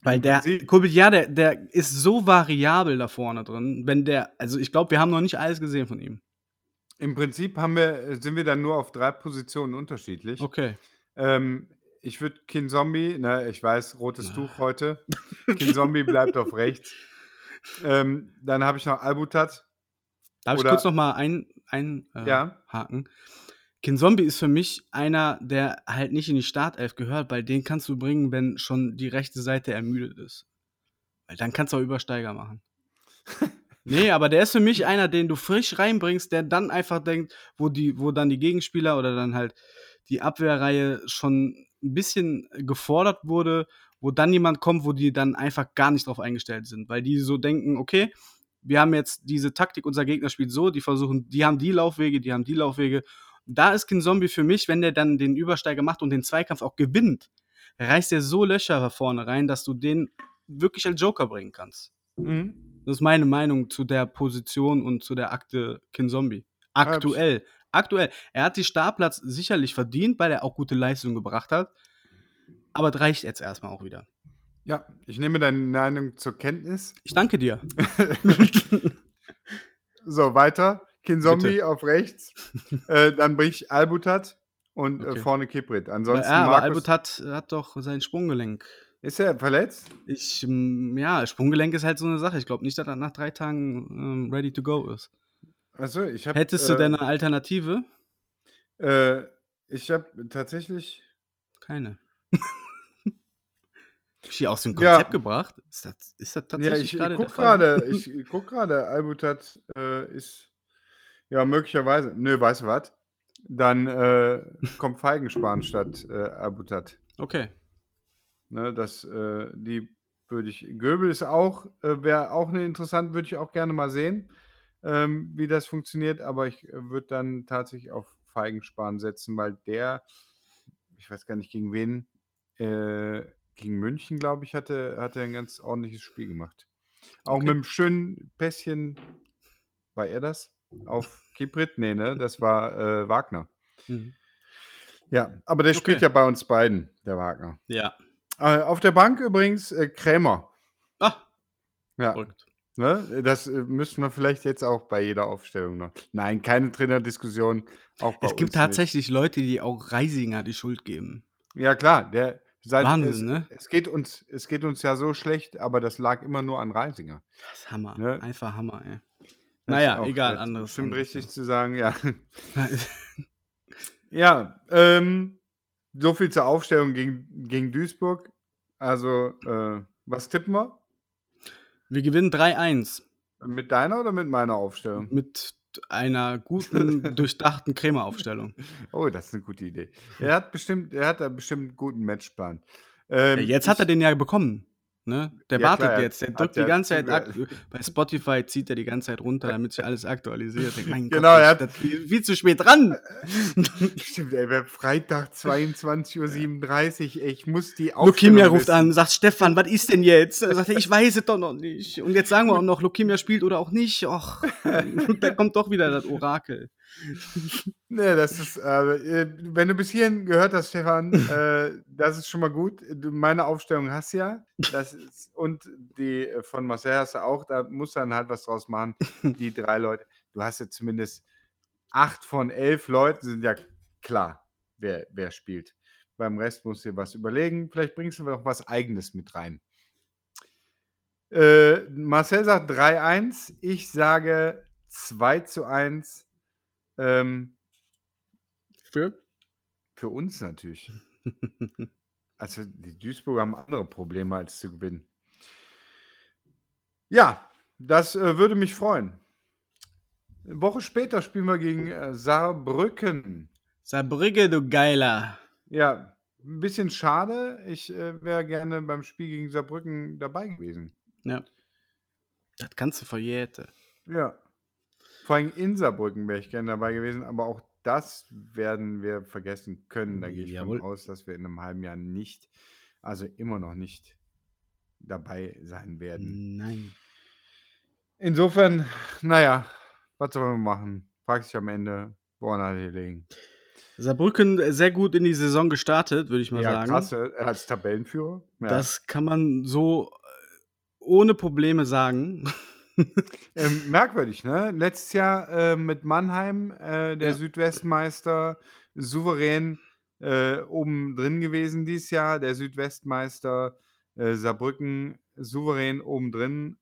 Weil der Kobiljar, der der ist so variabel da vorne drin. Wenn der also, ich glaube, wir haben noch nicht alles gesehen von ihm. Im Prinzip haben wir sind wir dann nur auf 3 Positionen unterschiedlich. Okay. Ähm, ich würde Kinzombie ne, ich weiß, rotes Ah. Tuch heute. (laughs) Kinzombie bleibt auf rechts. Ähm, dann habe ich noch Albutat. Darf ich Oder kurz noch mal ein ein äh, Ja. haken? Kinzombie ist für mich einer, der halt nicht in die Startelf gehört, weil den kannst du bringen, wenn schon die rechte Seite ermüdet ist. Weil dann kannst du auch Übersteiger machen. (laughs) Ne, aber der ist für mich einer, den du frisch reinbringst, der dann einfach denkt, wo die wo dann die Gegenspieler oder dann halt die Abwehrreihe schon 'n bisschen gefordert wurde, wo dann jemand kommt, wo die dann einfach gar nicht drauf eingestellt sind, weil die so denken: „Okay, wir haben jetzt diese Taktik, unser Gegner spielt so, die versuchen die haben die Laufwege, die haben die Laufwege.“ Da ist Kinzombie für mich, wenn der dann den Übersteiger macht und den Zweikampf auch gewinnt, reißt der so Löcher vorne rein, dass du den wirklich als Joker bringen kannst. Mhm. Das ist meine Meinung zu der Position und zu der Akte Kinzombie. Aktuell. Aktuell. Er hat die Startplatz sicherlich verdient, weil er auch gute Leistungen gebracht hat. Aber das reicht jetzt erst mal auch wieder. Ja, ich nehme deine Meinung zur Kenntnis. Ich danke dir. (laughs) So, weiter. Kinzombie Bitte. auf rechts. (laughs) Äh, dann bringe ich Albutat und, äh, Okay. vorne Kiprit. Ansonsten ja, aber Markus Albert hat doch sein Sprunggelenk. Ist er verletzt? Ich, ja, Sprunggelenk ist halt so 'ne Sache. Ich glaube nicht, dass er nach 3 Tagen, ähm, ready to go ist. Ach so, ich habe, Hättest du äh denn 'ne Alternative? Äh, ich habe tatsächlich Keine. (laughs) Habe ich die aus dem Ja. Konzept gebracht? Ist das ist das Ja, tatsächlich ich (laughs) ich grade der gucke Fall? grade ich gucke grade, Albutat, äh, ist ja, möglicherweise ne, weißt du was? Dann, äh, kommt Feigenspan statt, äh, Albutat. Okay. Ne, das, äh die würde ich Göbel ist auch äh, wäre auch 'ne interessant würde ich auch gerne mal sehen, ähm, wie das funktioniert, aber ich, äh, würde dann tatsächlich auf Feigenspan setzen, weil der ich weiß gar nicht gegen wen, äh, gegen München, glaube ich, hatte hat er 'n ganz ordentliches Spiel gemacht. Auch Okay. mit'm schönen Pässchen war er das? Auf Kiprit? Ne, ne, das war, äh, Wagner. Mhm. Ja, aber der spielt Okay. ja bei uns beiden, der Wagner. Ja. Äh, auf der Bank übrigens, äh, Krämer. Ah. Ja, Verrückt. ne? Das, äh, müssten wir vielleicht jetzt auch bei jeder Aufstellung noch nein, keine Trainerdiskussion, auch bei Es uns gibt nicht. tatsächlich Leute, die auch Reisinger die Schuld geben. Ja klar, der seit es Wahnsinn, ne? es geht uns es geht uns ja so schlecht, aber das lag immer nur an Reisinger. Das ist Hammer. Ne? Einfach Hammer, ey. Das Na ist ja, auch egal, anderes anderes richtig zu sagen, ja. (laughs) Ja, ähm, so viel zur Aufstellung gegen gegen Duisburg. Also, äh, was tippen wir? Wir gewinnen 3-1. Mit deiner oder mit meiner Aufstellung? Mit einer guten, (laughs) durchdachten Krämer-Aufstellung. Oh, das ist 'ne gute Idee. Er hat bestimmt er hat da bestimmt 'n guten Matchplan. Ähm, jetzt hat er den ja bekommen. Ne? Der Ja, wartet klar, er jetzt, der hat drückt die ganze Zeit ak bei Spotify zieht er die ganze Zeit runter, damit sich alles aktualisiert. Denk, mein Genau, er Gott, hat- das ist viel zu spät dran. (laughs) Stimmt, ey, Freitag 22:37 Uhr. Ich muss die Lukimia Aufstellung ruft wissen. an, sagt Stefan, was ist denn jetzt? Er sagt, er, ich weiß es doch noch nicht. Und jetzt sagen wir auch noch, Lukimia spielt oder auch nicht. Och, (laughs) da kommt doch wieder das Orakel. Ne, das ist, äh, äh, wenn du bis hierhin gehört hast, Stefan, (laughs) äh, das ist schon mal gut. Du, meine Aufstellung hast du ja. Das ist, und die äh, von Marcel hast du auch. Da musst du dann halt was draus machen. Die (laughs) drei Leute. Du hast ja zumindest acht von elf Leuten sind ja klar, wer, wer spielt. Beim Rest musst du dir was überlegen. Vielleicht bringst du noch was Eigenes mit rein. Äh, Marcel sagt 3-1. Ich sage 2 zu 1. Ähm, Für? für uns natürlich. (laughs) Also die Duisburger haben andere Probleme als zu gewinnen. Ja, das äh, würde mich freuen. Eine Woche später spielen wir gegen äh, Saarbrücken. Saarbrücke, du Geiler. Ja, ein bisschen schade. Ich äh, wäre gerne beim Spiel gegen Saarbrücken dabei gewesen. Ja. Das kannst du verjäte. Ja. Vor allem in Saarbrücken wäre ich gerne dabei gewesen, aber auch das werden wir vergessen können. Da gehe ich Jawohl. von aus, dass wir in einem halben Jahr nicht, also immer noch nicht dabei sein werden. Nein. Insofern, naja, was sollen wir machen? Fragt sich am Ende, woran hat er gelegen? Saarbrücken äh, sehr gut in die Saison gestartet, würde ich mal Ja, sagen. krass, äh, als Tabellenführer. Ja. Das kann man so äh, ohne Probleme sagen. (laughs) (laughs) Ähm, merkwürdig, ne? Letztes Jahr äh, mit Mannheim, äh, der Ja. Südwestmeister, souverän äh, oben drin gewesen dieses Jahr. Der Südwestmeister äh, Saarbrücken souverän oben drin.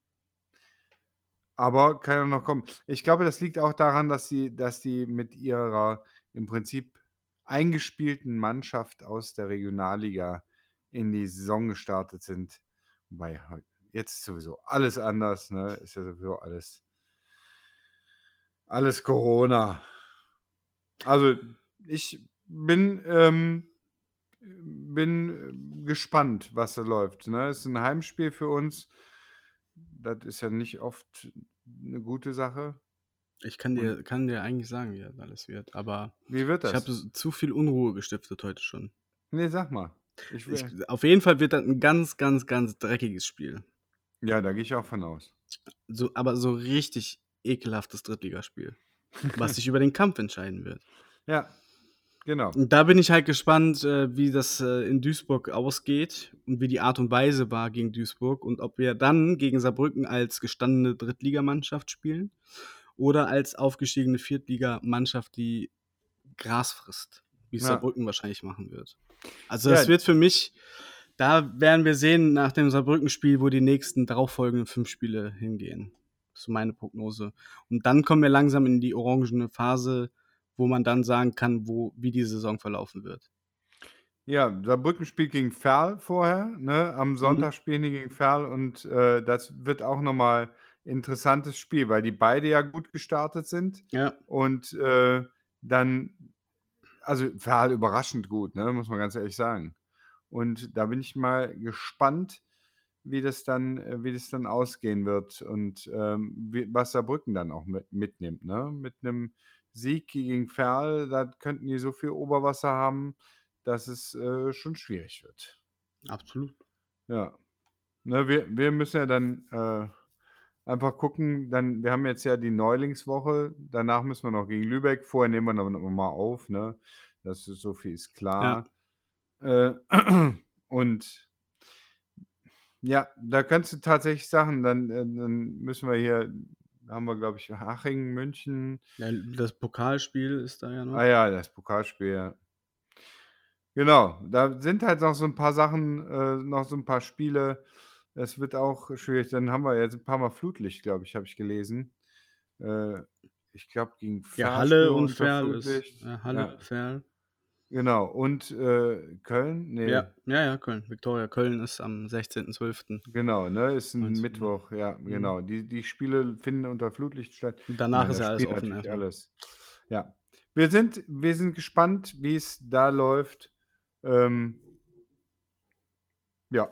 Aber kann ja noch kommen. Ich glaube, das liegt auch daran, dass sie, dass die mit ihrer im Prinzip eingespielten Mannschaft aus der Regionalliga in die Saison gestartet sind. Wobei jetzt ist sowieso alles anders, ne? Ist ja sowieso alles, alles Corona. Also ich bin, ähm, bin gespannt, was da läuft. Ne? Es ist ein Heimspiel für uns. Das ist ja nicht oft eine gute Sache. Ich kann dir, kann dir eigentlich sagen, wie das alles wird. Aber Wie wird ich das? habe zu viel Unruhe gestiftet heute schon. nee, sag mal. Ich, Ich, auf jeden Fall wird das ein ganz, ganz, ganz dreckiges Spiel. Ja, da gehe ich auch von aus. So, aber so richtig ekelhaftes Drittligaspiel. was (laughs) sich über den Kampf entscheiden wird. Ja, genau. Und da bin ich halt gespannt, äh, wie das äh, in Duisburg ausgeht und wie die Art und Weise war gegen Duisburg und ob wir dann gegen Saarbrücken als gestandene Drittligamannschaft spielen oder als aufgestiegene Viertligamannschaft, die Gras frisst, wie es Ja. Saarbrücken wahrscheinlich machen wird. Also Ja. das wird für mich, da werden wir sehen nach dem Saarbrücken-Spiel, wo die nächsten darauffolgenden fünf Spiele hingehen. Das ist meine Prognose. Und dann kommen wir langsam in die orangene Phase, wo man dann sagen kann, wo, wie die Saison verlaufen wird. Ja, Saarbrücken spielt gegen Ferl vorher. Ne? Am Sonntag spielen die gegen Ferl und äh, das wird auch nochmal interessantes Spiel, weil die beide ja gut gestartet sind. Ja. Und äh, dann, also Ferl überraschend gut, ne? muss man ganz ehrlich sagen. Und da bin ich mal gespannt, wie das dann, äh, wie das dann ausgehen wird und ähm, wie, was Saarbrücken dann auch mit, mitnimmt. Ne? Mit einem Sieg gegen Ferl, da könnten die so viel Oberwasser haben, dass es äh, schon schwierig wird. Absolut. Ja. Ne, wir, wir müssen ja dann äh, einfach gucken, dann, wir haben jetzt ja die Neulingswoche, danach müssen wir noch gegen Lübeck, vorher nehmen wir noch mal auf, ne? Das ist so viel ist klar. Äh, (clears throat) und ja, da kannst du tatsächlich Sachen, dann, äh, dann müssen wir hier, haben wir, glaube ich, Haching, München, Ja, das Pokalspiel ist da ja noch. Ah ja, das Pokalspiel, ja. Genau, da sind halt noch so ein paar Sachen, äh, noch so ein paar Spiele. Das wird auch schwierig. Dann haben wir jetzt ein paar Mal Flutlicht, glaube ich, habe ich gelesen. Äh, ich glaube, gegen Ja, Ferl Halle spielen wir und Ferl ist. Flutlicht. Ja, Halle, Ja. Ferl. Genau, und äh, Köln? Nee, Ja, ja, ja, Köln. Viktoria Köln ist am 16.12. genau, ne? Ist ein 19 Uhr. Mittwoch, ja, genau. Die, die Spiele finden unter Flutlicht statt. Und danach Nein, ist ja alles offen alles. Ja. Wir sind, wir sind gespannt, wie es da läuft. Ähm, ja.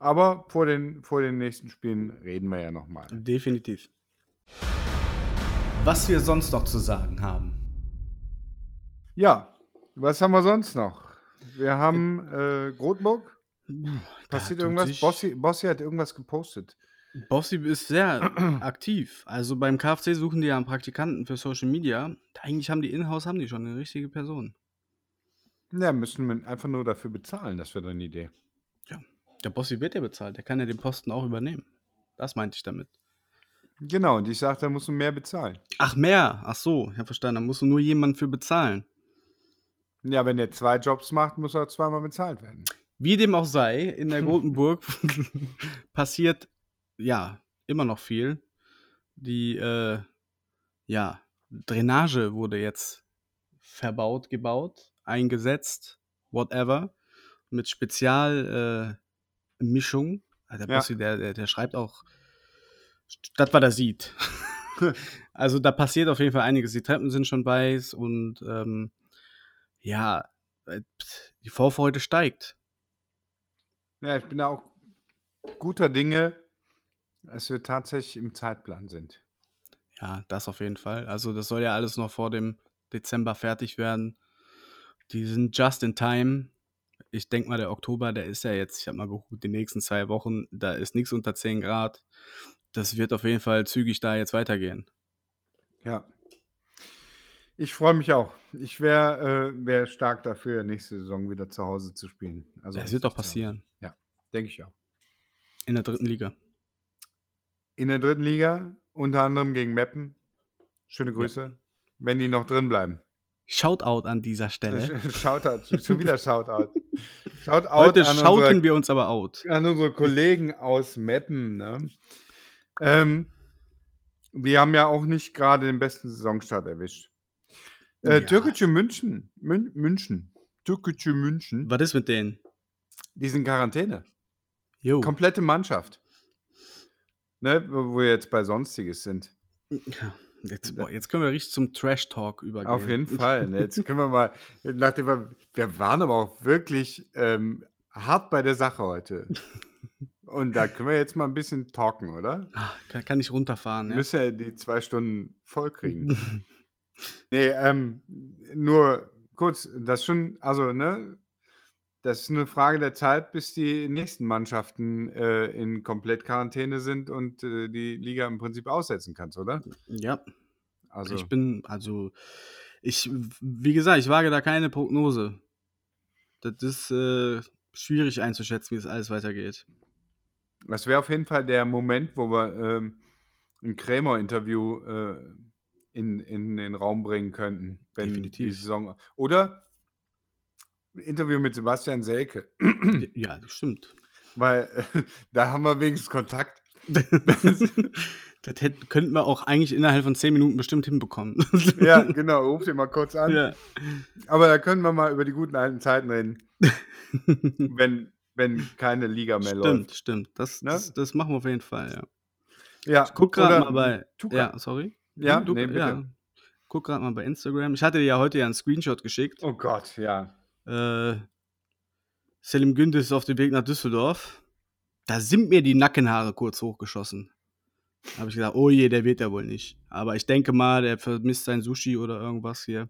Aber vor den, vor den nächsten Spielen reden wir ja nochmal. Definitiv. Was wir sonst noch zu sagen haben. Ja, was haben wir sonst noch? Wir haben äh, Grotburg. Passiert irgendwas? Bossi, Bossi hat irgendwas gepostet. Bossi ist sehr (clears throat) aktiv. Also beim KFC suchen die ja einen Praktikanten für Social Media. Eigentlich haben die Inhouse haben die schon eine richtige Person. Ja, müssen wir einfach nur dafür bezahlen, das wäre eine Idee. Ja, der Bossi wird ja bezahlt. Der kann ja den Posten auch übernehmen. Das meinte ich damit. Genau, und ich sagte, da musst du mehr bezahlen. Ach, mehr? Ach so, ich habe verstanden. Da musst du nur jemanden für bezahlen. Ja, wenn er zwei Jobs macht, muss er zweimal bezahlt werden. Wie dem auch sei, in der Gotenburg (laughs) passiert ja immer noch viel. Die äh, ja, Drainage wurde jetzt verbaut, gebaut, eingesetzt, whatever, mit Spezialmischung. Äh, der, Bossi, der, der, der schreibt auch, das was er sieht. (laughs) also da passiert auf jeden Fall einiges. Die Treppen sind schon weiß und ähm, ja, äh, die Vorfreude steigt. Ja, ich bin da auch guter Dinge, dass wir tatsächlich im Zeitplan sind. Ja, das auf jeden Fall. Also das soll ja alles noch vor dem Dezember fertig werden. Die sind just in time. Ich denke mal, der Oktober, der ist ja jetzt, ich habe mal geguckt, die nächsten zwei Wochen, da ist nichts unter 10 Grad. Das wird auf jeden Fall zügig da jetzt weitergehen. Ja. Ich freue mich auch. Ich wäre äh, wär stark dafür, nächste Saison wieder zu Hause zu spielen. Also das wird doch passieren. Ja, denke ich auch. In der dritten Liga. In der dritten Liga, unter anderem gegen Meppen. Schöne Grüße, ja. wenn die noch drin bleiben. Shoutout an dieser Stelle. (laughs) Shoutout, schon wieder Shoutout. Shoutout Heute schauten unsere, wir uns aber out. An unsere Kollegen aus Meppen. Ne? Ähm, wir haben ja auch nicht gerade den besten Saisonstart erwischt. Äh, ja. Türkische München. Mün München. Türkische München. Was ist mit denen? Die sind Quarantäne. Jo. Komplette Mannschaft. Ne, wo wir jetzt bei Sonstiges sind. Ja. Jetzt, boah, jetzt, können wir richtig zum Trash-Talk übergehen. Auf jeden Fall. Ne? Jetzt können wir mal, nachdem wir, wir waren aber auch wirklich ähm, hart bei der Sache heute. Und da können wir jetzt mal ein bisschen talken, oder? Ach, kann, kann ich runterfahren, ja. Müssen ja die zwei Stunden voll kriegen. (laughs) nee, ähm, nur kurz, das schon, also, ne, das ist eine Frage der Zeit, bis die nächsten Mannschaften äh, in Komplettquarantäne sind und äh, die Liga im Prinzip aussetzen kannst, oder? Ja. Also. Ich bin, also, ich, wie gesagt, ich wage da keine Prognose. Das ist äh, schwierig einzuschätzen, wie es alles weitergeht. Das wäre auf jeden Fall der Moment, wo wir ähm, ein Krämer-Interview äh, in, in den Raum bringen könnten, wenn Definitiv. die Saison. Oder Interview mit Sebastian Selke. Ja, das stimmt. Weil äh, (laughs) da haben wir wenigstens Kontakt. (laughs) das hätte, könnten wir auch eigentlich innerhalb von zehn Minuten bestimmt hinbekommen. (laughs) ja, genau. Ruf ihn mal kurz an. Ja. Aber da können wir mal über die guten alten Zeiten reden. wenn, wenn keine Liga mehr stimmt, läuft. Stimmt, stimmt. Das, ne? das, das, machen wir auf jeden Fall, ja. Ja, ich guck gerade mal bei. Tuka. Ja, sorry. Ja, du, nee, bitte. Ja. Guck gerade mal bei Instagram. Ich hatte dir ja heute ja einen Screenshot geschickt. Oh Gott, ja. Äh, Selim Gündes ist auf dem Weg nach Düsseldorf. Da sind mir die Nackenhaare kurz hochgeschossen. Da habe ich gedacht, oh je, der wird ja wohl nicht. Aber ich denke mal, der vermisst sein Sushi oder irgendwas hier.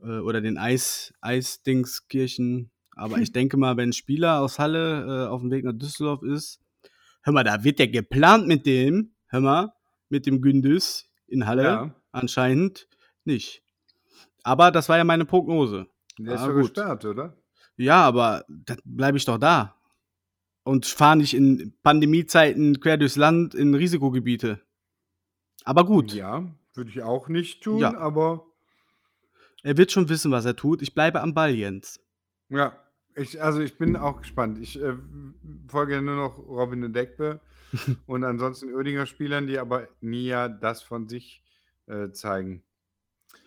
Äh, oder den Eis, Eisdingskirchen aber ich (laughs) denke mal, wenn ein Spieler aus Halle äh, auf dem Weg nach Düsseldorf ist, hör mal, da wird der geplant mit dem, hör mal, mit dem Gündüs in Halle. Ja. Anscheinend nicht. Aber das war ja meine Prognose. Der ist ja gesperrt, oder? Ja, aber dann bleibe ich doch da. Und fahre nicht in Pandemiezeiten quer durchs Land in Risikogebiete. Aber gut. Ja, würde ich auch nicht tun, ja. aber. Er wird schon wissen, was er tut. Ich bleibe am Ball, Jens. Ja, ich, also ich bin auch gespannt. Ich äh, folge nur noch Robin Deckbe (laughs) und ansonsten Oerdinger Spielern, die aber nie ja das von sich äh, zeigen.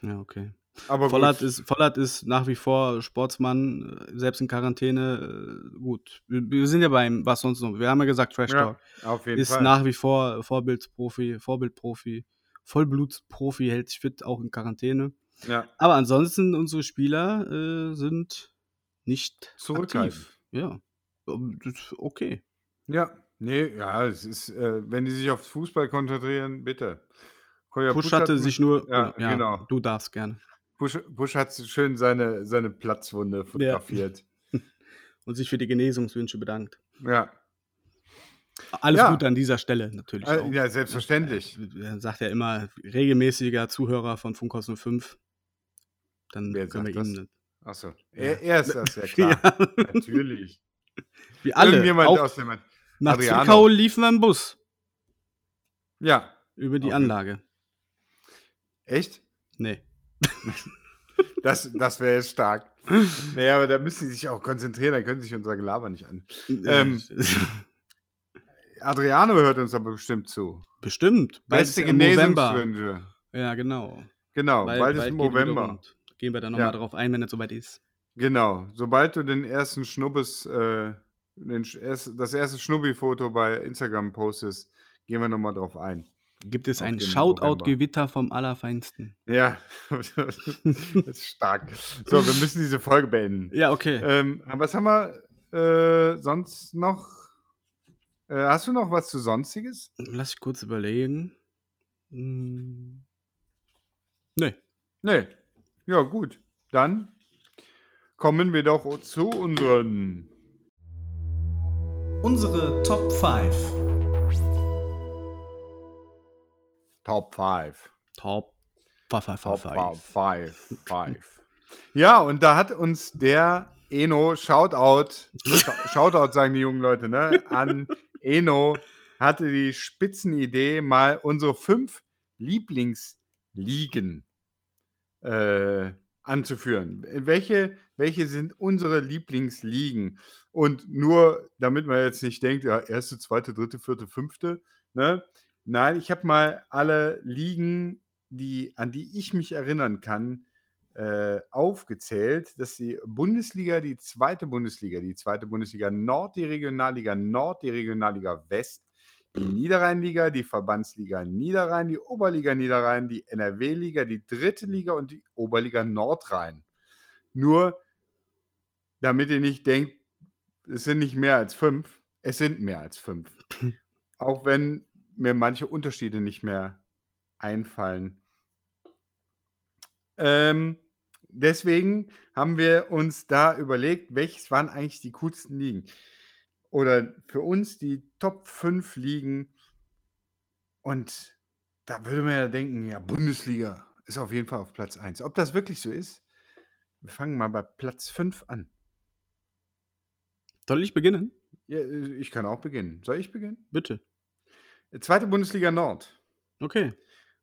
Ja, okay. Aber Vollert ist, Vollert ist nach wie vor Sportsmann, äh, selbst in Quarantäne. Äh, gut, wir, wir, sind ja beim, was sonst noch. Wir haben ja gesagt, Trash Talk. Ja, auf jeden ist Fall. nach wie vor Vorbildprofi, Vorbildprofi, Vollblutprofi, hält sich fit, auch in Quarantäne. Ja. Aber ansonsten, unsere Spieler äh, sind nicht zurückgreifen. Ja, okay. Ja, ne, ja, es ist, äh wenn die sich aufs Fußball konzentrieren, bitte. Kolja Push Pusch hat hatte sich nur ja, ja, genau. du darfst gerne. Pusch Pusch hat schön seine seine Platzwunde Ja. fotografiert. (laughs) Und sich für die Genesungswünsche bedankt. Ja. Alles Ja. Gute an dieser Stelle natürlich Äh, ja, selbstverständlich. Er sagt ja immer, regelmäßiger Zuhörer von Funkhaus 05. Dann Wer können wir ihm das? Ach so. Ja. Er er ist das, ja (laughs) klar. Ja. (laughs) Natürlich. Wir alle, Irgendjemand auch aus dem nach Adriano. Zwickau liefen wir im Bus Ja. über die jeden Anlage. Echt? Ne. (laughs) Das das wäre jetzt stark. Na ja, aber da müssen die sich auch konzentrieren, dann können sie sich unser Gelaber nicht an. Ähm Adriano hört uns aber bestimmt zu. Bestimmt. Bald ist Beste ja im November. Genesungswünsche. Ja, genau. Genau, bald ist im wieder November. Gehen wir dann noch mal Ja. drauf ein, wenn es soweit ist. Genau. Sobald du den ersten Schnubbes, äh den das erste Schnubbi-Foto bei Instagram postest, gehen wir noch mal drauf ein. Gibt es ein Shoutout-Gewitter vom Allerfeinsten. Ja, (laughs) das ist stark. So, wir müssen diese Folge beenden. Ja, okay. Ähm, was haben wir, äh, sonst noch? Äh, hast du noch was zu Sonstiges? Lass ich kurz überlegen. Hm. Ne. Ne. Ja, gut. Dann kommen wir doch zu unseren Unsere Top 5. Top 5. Top 5, 5, Top 5, 5. 5. Ja, und da hat uns der Eno, Shoutout, Sh- (laughs) Shoutout sagen die jungen Leute, ne? An Eno hatte die Spitzenidee, mal unsere fünf Lieblingsligen äh, anzuführen. Welche, welche sind unsere Lieblingsligen? Und nur, damit man jetzt nicht denkt, ja, erste, zweite, dritte, vierte, fünfte, ne? Nein, ich habe mal alle Ligen, die, an die ich mich erinnern kann, äh, aufgezählt. Das ist die Bundesliga, die zweite Bundesliga, die zweite Bundesliga Nord, die Regionalliga Nord, die Regionalliga West, die Niederrheinliga, die Verbandsliga Niederrhein, die Oberliga Niederrhein, die NRW-Liga, die dritte Liga und die Oberliga Nordrhein. Nur, damit ihr nicht denkt, es sind nicht mehr als fünf, es sind mehr als fünf. (laughs) Auch wenn mir manche Unterschiede nicht mehr einfallen. Ähm, deswegen haben wir uns da überlegt, welches waren eigentlich die coolsten Ligen? Oder für uns die Top 5 Ligen. Und da würde man ja denken, ja, Bundesliga ist auf jeden Fall auf Platz 1. Ob das wirklich so ist? Wir fangen mal bei Platz 5 an. Soll ich beginnen? Ja, äh, ich kann auch beginnen. Soll ich beginnen? Bitte. Zweite Bundesliga Nord. Okay.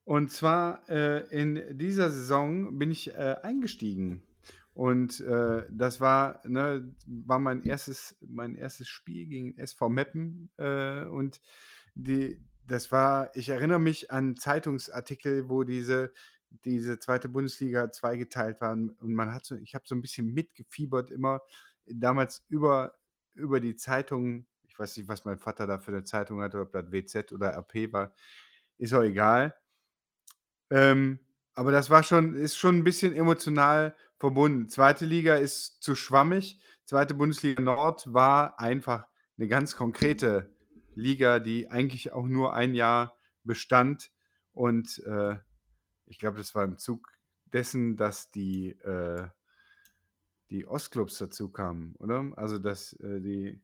Und zwar äh, in dieser Saison bin ich äh, eingestiegen. Und äh, das war, ne, war mein erstes, mein erstes Spiel gegen SV Meppen. Äh, und die, das war, ich erinnere mich an Zeitungsartikel, wo diese, diese zweite Bundesliga zweigeteilt waren. Und man hat so, ich habe so ein bisschen mitgefiebert, immer damals über, über die Zeitung. Ich weiß nicht, was mein Vater da für eine Zeitung hatte, ob das WZ oder RP war. Ist auch egal. Ähm, aber das war schon, ist schon ein bisschen emotional verbunden. Zweite Liga ist zu schwammig. Zweite Bundesliga Nord war einfach eine ganz konkrete Liga, die eigentlich auch nur ein Jahr bestand. Und äh, ich glaube, das war im Zug dessen, dass die, äh, die Ostclubs dazu kamen, oder? Also, dass äh, die.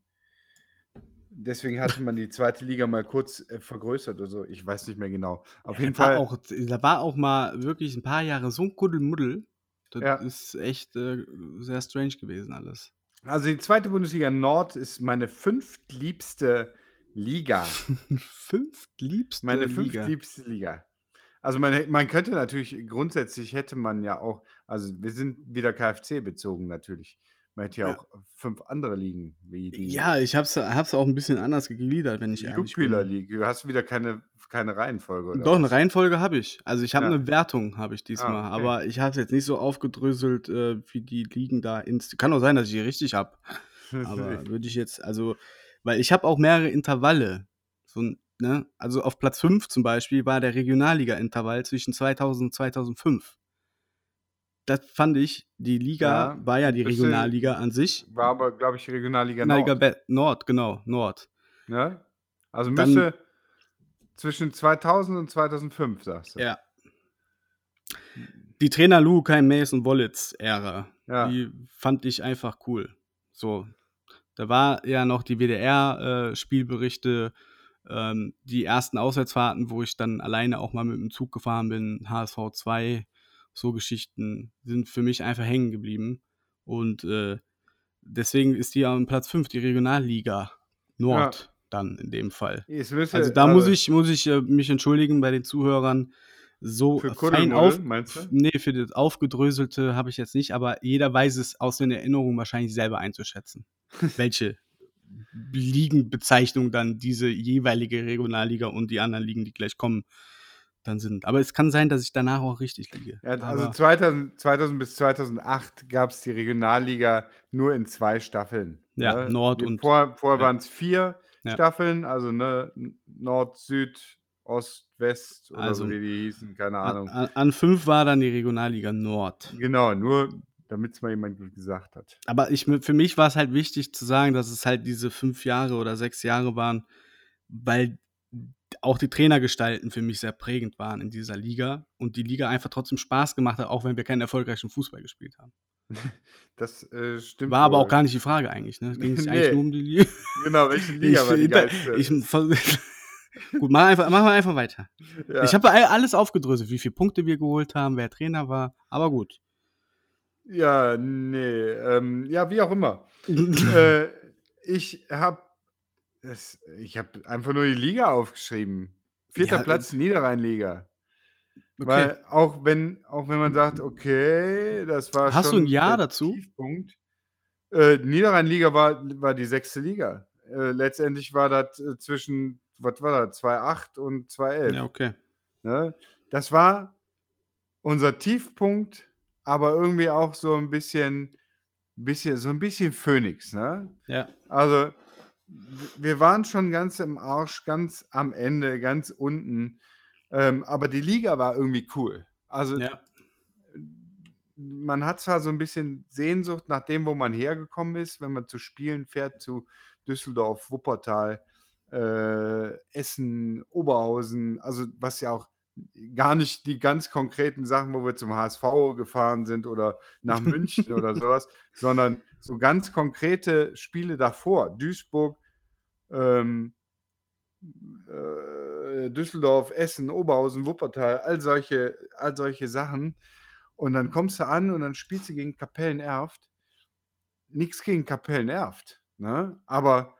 Deswegen hatte man die zweite Liga mal kurz äh, vergrößert oder so. Ich weiß nicht mehr genau. Auf jeden war Fall. Auch, da war auch mal wirklich ein paar Jahre so ein Kuddelmuddel. Das Ja. ist echt äh, sehr strange gewesen alles. Also die zweite Bundesliga Nord ist meine fünftliebste Liga. (laughs) Fünftliebste Meine Liga. fünftliebste Liga. Also man, man könnte natürlich, grundsätzlich hätte man ja auch, also wir sind wieder KFC bezogen natürlich. Man hätte ja Ja. auch fünf andere Ligen, wie die Ja, ich hab's, hab's auch ein bisschen anders gegliedert, wenn ich ehrlich bin. League. Du hast wieder keine, keine Reihenfolge, oder Doch, eine was? Reihenfolge habe ich. Also ich habe Ja. eine Wertung, habe ich diesmal. Ah, okay. Aber ich habe es jetzt nicht so aufgedröselt, äh, wie die Ligen da ins. Kann auch sein, dass ich die richtig habe. (laughs) Aber würde ich jetzt, also, weil ich habe auch mehrere Intervalle. So, ne? Also auf Platz 5 zum Beispiel war der Regionalliga-Intervall zwischen 2000 und 2005. Das fand ich, die Liga war ja die Regionalliga an sich. War aber, glaube ich, Regionalliga Regionalliga Nord. Be- Nord, genau, Nord. Ne? Also müsste zwischen 2000 und 2005, sagst du. Ja. Die Trainer Lou, Kai Mason, Wollitz-Ära, Ja. die fand ich einfach cool. So, da war ja noch die WDR-Spielberichte, ähm, die ersten Auswärtsfahrten, wo ich dann alleine auch mal mit dem Zug gefahren bin, HSV 2, so Geschichten sind für mich einfach hängen geblieben. Und äh, deswegen ist die am Platz 5, die Regionalliga Nord dann in dem Fall. Müsste, Also da muss ich, muss ich äh, mich entschuldigen bei den Zuhörern. So Für fein auf. meinst du? Nee, für das Aufgedröselte habe ich jetzt nicht, aber jeder weiß es aus den Erinnerungen wahrscheinlich selber einzuschätzen. (laughs) welche Ligenbezeichnung dann diese jeweilige Regionalliga und die anderen Ligen, die gleich kommen, dann sind. Aber es kann sein, dass ich danach auch richtig liege. Ja, also aber, 2000, 2000 bis 2008 gab es die Regionalliga nur in zwei Staffeln. Ja, ne? Nord und- Vor, vorher ja. waren es vier Ja. Staffeln, also ne, Nord, Süd, Ost, West oder Also, so wie die hießen, keine Ahnung. an, an fünf war dann die Regionalliga Nord. Genau, nur damit es mal jemand gesagt hat. Aber ich, für mich war es halt wichtig zu sagen, dass es halt diese fünf Jahre oder sechs Jahre waren, weil auch die Trainergestalten für mich sehr prägend waren in dieser Liga und die Liga einfach trotzdem Spaß gemacht hat, auch wenn wir keinen erfolgreichen Fußball gespielt haben. (laughs) Das äh, stimmt. War aber wohl. auch gar nicht die Frage eigentlich. Ne? Es ging (laughs) sich Nee. eigentlich nur um die Liga. Genau, welche (laughs) Liga war die geilste? ich, gut, mach einfach, machen wir einfach weiter. ja. Ich habe alles aufgedröselt, wie viele Punkte wir geholt haben, wer Trainer war, aber gut. ja, nee, ähm, ja, wie auch immer. äh, ich habe ich habe einfach nur die Liga aufgeschrieben. Vierter Ja, Platz Niederrheinliga. Okay. Weil auch wenn, auch wenn man sagt, okay, das war Hast du schon ein Jahr dazu? Tiefpunkt. Äh, Niederrheinliga war, war die sechste Liga. Äh, letztendlich war das äh, zwischen, was war das, 2,8 und 2,11. ja, okay. Ne? Das war unser Tiefpunkt, aber irgendwie auch so ein bisschen, bisschen so ein bisschen Phoenix. Ne? Ja. Also wir waren schon ganz im Arsch, ganz am Ende, ganz unten. Ähm, aber die Liga war irgendwie cool. Also ja. man hat zwar so ein bisschen Sehnsucht nach dem, wo man hergekommen ist, wenn man zu Spielen fährt, zu Düsseldorf, Wuppertal, äh, Essen, Oberhausen, also was ja auch gar nicht die ganz konkreten Sachen, wo wir zum HSV gefahren sind oder nach München oder (laughs) sowas, sondern so ganz konkrete Spiele davor. Duisburg, ähm, äh, Düsseldorf, Essen, Oberhausen, Wuppertal, all solche, all solche Sachen. Und dann kommst du an und dann spielst du gegen Kapellen-Erft. Nichts gegen Kapellen-Erft, ne? aber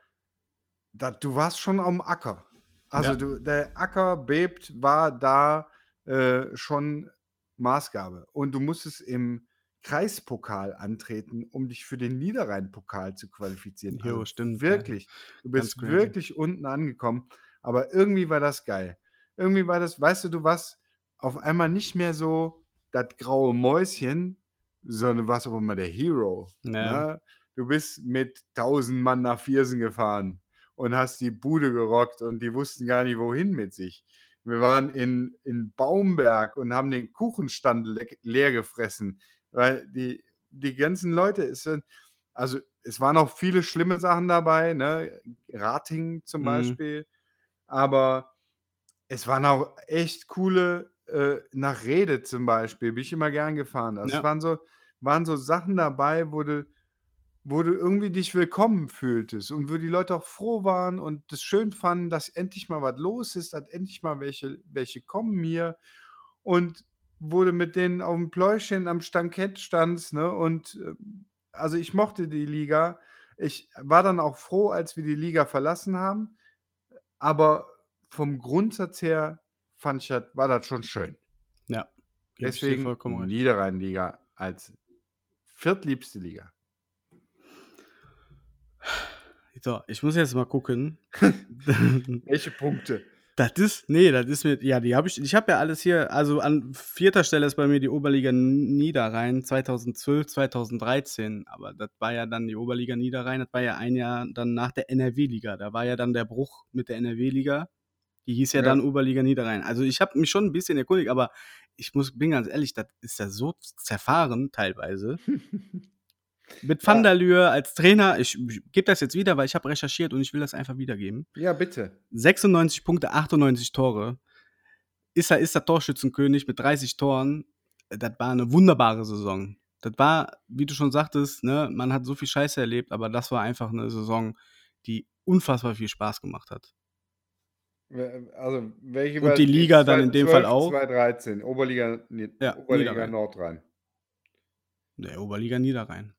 da, du warst schon am Acker. Also Ja. du, der Acker bebt, war da äh, schon Maßgabe. Und du musstest im Kreispokal antreten, um dich für den Niederrhein-Pokal zu qualifizieren. Jo, Also stimmt, ja. Wirklich. Du Ganz bist crazy. wirklich unten angekommen. Aber irgendwie war das geil. Irgendwie war das, weißt du, du warst auf einmal nicht mehr so das graue Mäuschen, sondern du warst auf einmal der Hero. Ja. Ne? Du bist mit 1000 Mann nach Viersen gefahren und hast die Bude gerockt und die wussten gar nicht, wohin mit sich. Wir waren in, in Baumberg und haben den Kuchenstand le leer gefressen, weil die, die ganzen Leute, es sind, also es waren auch viele schlimme Sachen dabei, ne? Rating zum Mhm. Beispiel, aber es waren auch echt coole, äh, nach Rede zum Beispiel, bin ich immer gern gefahren. Also Ja. es waren so, waren so Sachen dabei, wo du, wo du irgendwie dich willkommen fühltest und wo die Leute auch froh waren und das schön fanden, dass endlich mal was los ist, dass endlich mal welche, welche kommen hier und wo du mit denen auf dem Pläuschen am Stankett standst, ne? Und äh, also ich mochte die Liga. Ich war dann auch froh, als wir die Liga verlassen haben, aber vom Grundsatz her fand ich, das- war das schon schön. Ja. Deswegen. Niederrhein-Liga als viertliebste Liga. So, ich muss jetzt mal gucken. (laughs) Welche Punkte? Das ist, nee, das ist mir, ja, die habe ich, ich habe ja alles hier, also an vierter Stelle ist bei mir die Oberliga Niederrhein 2012, 2013, aber das war ja dann die Oberliga Niederrhein, das war ja ein Jahr dann nach der NRW-Liga, da war ja dann der Bruch mit der NRW-Liga, die hieß ja, Ja. dann Oberliga Niederrhein. Also ich habe mich schon ein bisschen erkundigt, aber ich muss, bin ganz ehrlich, das ist ja so zerfahren teilweise. (laughs) Mit. Van der Lühe als Trainer, ich, ich gebe das jetzt wieder, weil ich habe recherchiert und ich will das einfach wiedergeben. Ja, bitte. 96 Punkte, 98 Tore. Ist er ist der Torschützenkönig mit 30 Toren. Das war eine wunderbare Saison. Das war, wie du schon sagtest, ne, man hat so viel Scheiße erlebt, aber das war einfach eine Saison, die unfassbar viel Spaß gemacht hat. Also, welche Und die Liga dann in dem Fall auch? 2013, Oberliga, nee, Ja, Oberliga Niederrhein. Nordrhein. Der Oberliga Niederrhein.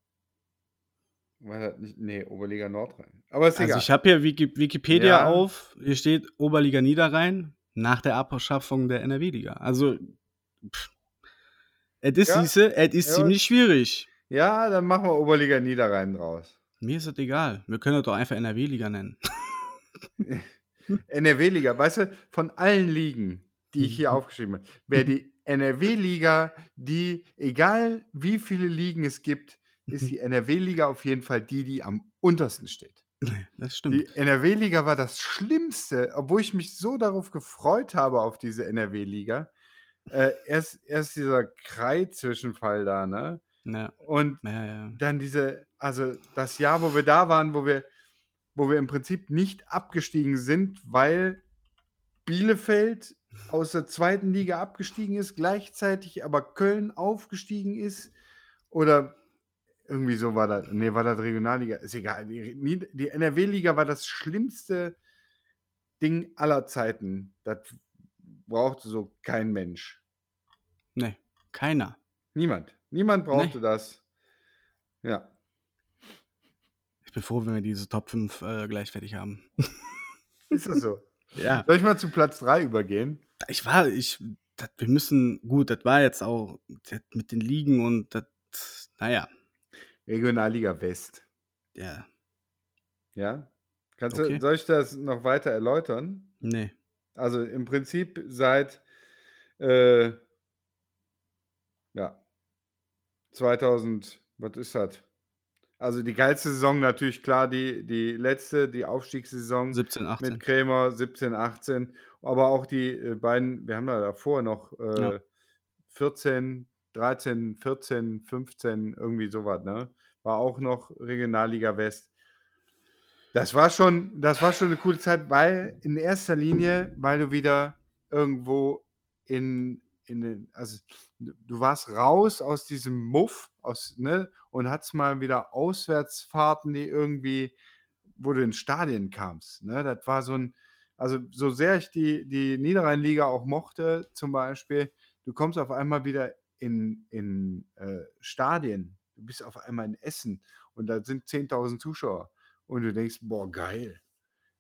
Das nicht? Nee, Oberliga Nordrhein. Aber ist Also egal. ich habe hier Wiki Wikipedia Ja. auf, hier steht Oberliga Niederrhein nach der Abschaffung der NRW-Liga. Also, es ist, Ja. siehste, es ist Ja. ziemlich schwierig. ja, dann machen wir Oberliga Niederrhein draus. Mir ist das egal. Wir können das doch einfach NRW-Liga nennen. (laughs) (laughs) NRW-Liga, weißt du, von allen Ligen, die ich hier Mhm. aufgeschrieben habe, wäre die (laughs) NRW-Liga, die, egal wie viele Ligen es gibt, ist die NRW-Liga auf jeden Fall die, die am untersten steht. Das stimmt. Die NRW-Liga war das Schlimmste, obwohl ich mich so darauf gefreut habe, auf diese NRW-Liga. Äh, erst, erst dieser Krei-Zwischenfall da, ne? Ja, Und ja, ja. dann diese, also das Jahr, wo wir da waren, wo wir, wo wir im Prinzip nicht abgestiegen sind, weil Bielefeld aus der zweiten Liga abgestiegen ist, gleichzeitig aber Köln aufgestiegen ist. Oder irgendwie so war das. Nee, war das Regionalliga. Ist egal. Die, die NRW-Liga war das schlimmste Ding aller Zeiten. Das brauchte so kein Mensch. Nee, keiner. Niemand. Niemand brauchte das. Ja. Ich bin froh, wenn wir diese Top 5 äh, gleich fertig haben. (laughs) Ist das so? Ja. Soll ich mal zu Platz 3 übergehen? Ich war, ich, das, wir müssen, gut, das war jetzt auch mit den Ligen und das, naja, Regionalliga West. ja, Ja? Kannst Okay. du, soll ich das noch weiter erläutern? nee. Also im Prinzip seit äh, ja, 2000, was ist das? Also die geilste Saison natürlich klar, die, die letzte, die Aufstiegssaison 17, 18. mit Krämer 17, 18, aber auch die äh, beiden, wir haben da davor noch äh, Ja. 14, 13, 14, 15, irgendwie sowas, ne? War auch noch Regionalliga West. Das war schon, das war schon eine coole Zeit, weil in erster Linie, weil du wieder irgendwo in, in den, also du warst raus aus diesem Muff, aus, ne, und hattest mal wieder Auswärtsfahrten, die irgendwie, wo du in Stadien kamst. Ne? Das war so ein, also so sehr ich die, die Niederrheinliga auch mochte, zum Beispiel, du kommst auf einmal wieder in, in äh, Stadien, du bist auf einmal in Essen und da sind 10.000 Zuschauer und du denkst, boah, geil.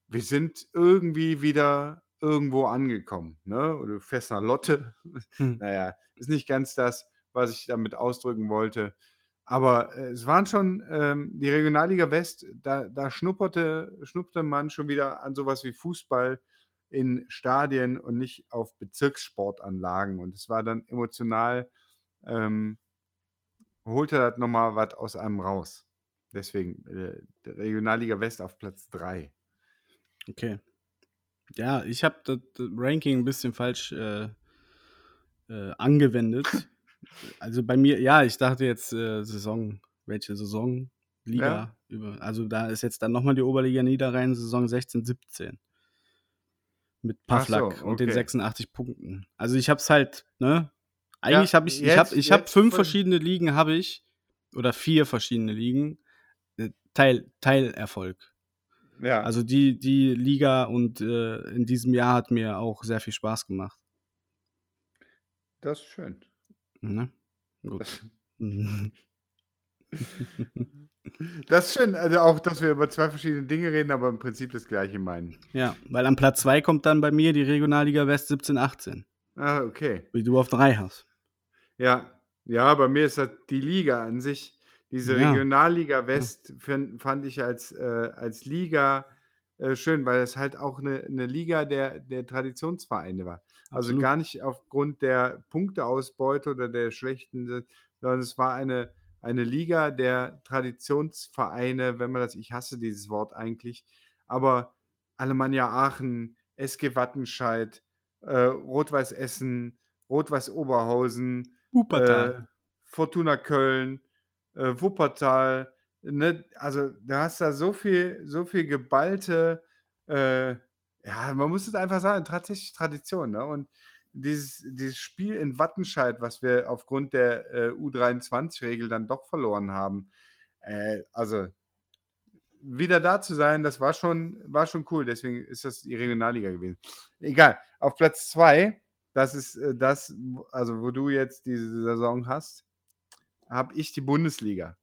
Wir sind irgendwie wieder irgendwo angekommen. Ne? Oder du fährst nach Lotte. Hm. (laughs) Naja, ist nicht ganz das, was ich damit ausdrücken wollte. Aber äh, es waren schon ähm, die Regionalliga West, da, da schnupperte, schnupperte man schon wieder an sowas wie Fußball in Stadien und nicht auf Bezirkssportanlagen. Und es war dann emotional, ähm, holte das nochmal was aus einem raus. Deswegen äh, Regionalliga West auf Platz 3. Okay. Ja, ich habe das, Ranking ein bisschen falsch äh, äh, angewendet. (laughs) Also bei mir, ja, ich dachte jetzt äh, Saison, welche Saison? Liga. Ja. Über, also da ist jetzt dann nochmal die Oberliga Niederrhein, Saison 16, 17. Mit Ach so, Pavlak und den okay. 86 Punkten. Also ich habe es halt, ne? Eigentlich habe ich, ich jetzt- habe ich hab jetzt fünf verschiedene Ligen, habe ich, oder vier verschiedene Ligen. Äh, Teil, Teilerfolg. Ja, Also die, die Liga und äh, in diesem Jahr hat mir auch sehr viel Spaß gemacht. das ist schön. Ne? Gut. Mhm. (laughs) Das ist schön, also auch, dass wir über zwei verschiedene Dinge reden, aber im Prinzip das Gleiche meinen. ja, weil am Platz 2 kommt dann bei mir die Regionalliga West 17-18, Ah, okay. wie du auf 3 hast. Ja, ja, bei mir ist das die Liga an sich. Diese Ja. Regionalliga West fin- fand ich als, äh, als Liga äh, schön, weil es halt auch eine, eine Liga der, der Traditionsvereine war. Also Absolut. gar nicht aufgrund der Punkteausbeute oder der schlechten, sondern es war eine, eine Liga der Traditionsvereine, wenn man das, ich hasse dieses Wort eigentlich, aber Alemannia Aachen, SG Wattenscheid, äh, Rot-Weiß Essen, Rot-Weiß Oberhausen, Wuppertal. äh, Fortuna Köln, äh, Wuppertal, ne? Also, du hast da so viel so viel geballte, äh ja, man muss es einfach sagen, tatsächlich Tradition, ne? Und dieses dieses Spiel in Wattenscheid, was wir aufgrund der, äh, U23-Regel dann doch verloren haben, äh, also wieder da zu sein, das war schon war schon cool. Deswegen ist das die Regionalliga gewesen. Egal, auf Platz 2, das ist, äh, das, also, wo du jetzt diese Saison hast, habe ich die Bundesliga.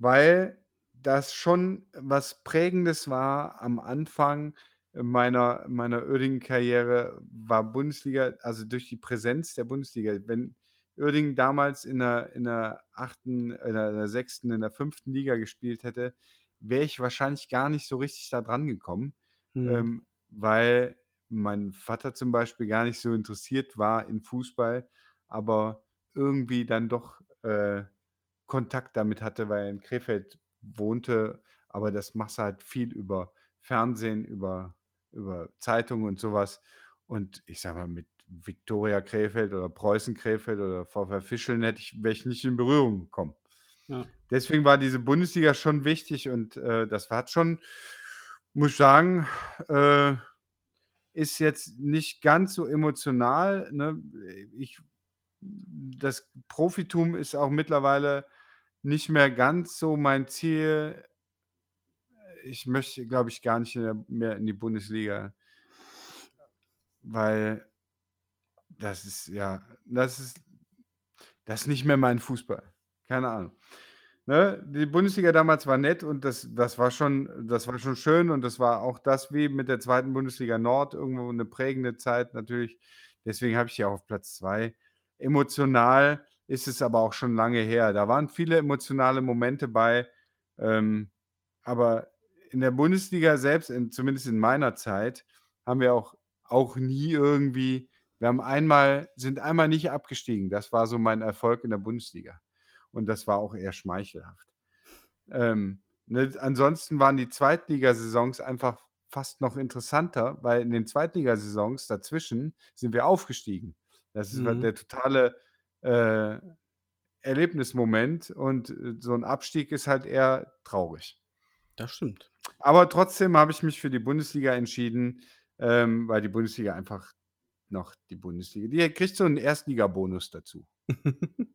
Weil das schon was Prägendes war am Anfang meiner meiner Uerdingen-Karriere war Bundesliga also, durch die Präsenz der Bundesliga. Wenn Uerdingen damals in der in der 8., in der in der 6., in der 5. Liga gespielt hätte, wäre ich wahrscheinlich gar nicht so richtig da dran gekommen, Mhm. ähm, weil mein Vater zum Beispiel gar nicht so interessiert war in Fußball, aber irgendwie dann doch, äh, Kontakt damit hatte, weil er in Krefeld wohnte. Aber das machst du halt viel über Fernsehen, über über Zeitungen und so was. Und ich sage mal, mit Viktoria Krefeld oder Preußen Krefeld oder VfR Fischeln hätte ich wäre ich nicht in Berührung gekommen. Ja. Deswegen war diese Bundesliga schon wichtig und, äh, das hat schon muss ich sagen, äh, ist jetzt nicht ganz so emotional, ne? Ich das Profitum ist auch mittlerweile nicht mehr ganz so mein Ziel. Ich möchte, glaube ich, gar nicht, mehr in die Bundesliga. Weil das ist ja das ist das ist nicht mehr mein Fußball. Keine Ahnung. Ne, die Bundesliga damals war nett und das das war schon das war schon schön und das war auch das wie mit der 2. Bundesliga Nord irgendwo 'ne prägende Zeit natürlich. Deswegen habe ich die auch auf Platz 2. Emotional ist es aber auch schon lange her. Da waren viele emotionale Momente bei, ähm, aber in der Bundesliga selbst, in zumindest in meiner Zeit, haben wir auch auch nie irgendwie wir haben einmal sind einmal nicht abgestiegen. Das war so mein Erfolg in der Bundesliga. Und das war auch eher schmeichelhaft. Ähm, ne, ansonsten waren die Zweitligasaisons einfach fast noch interessanter, weil in den Zweitligasaisons dazwischen sind wir aufgestiegen. Das ist halt Mhm. der totale, äh, Erlebnismoment und, äh, so 'n Abstieg ist halt eher traurig. Das stimmt. Aber trotzdem habe ich mich für die Bundesliga entschieden, ähm, weil die Bundesliga einfach noch die Bundesliga die kriegt so 'n Erstligabonus dazu. (laughs)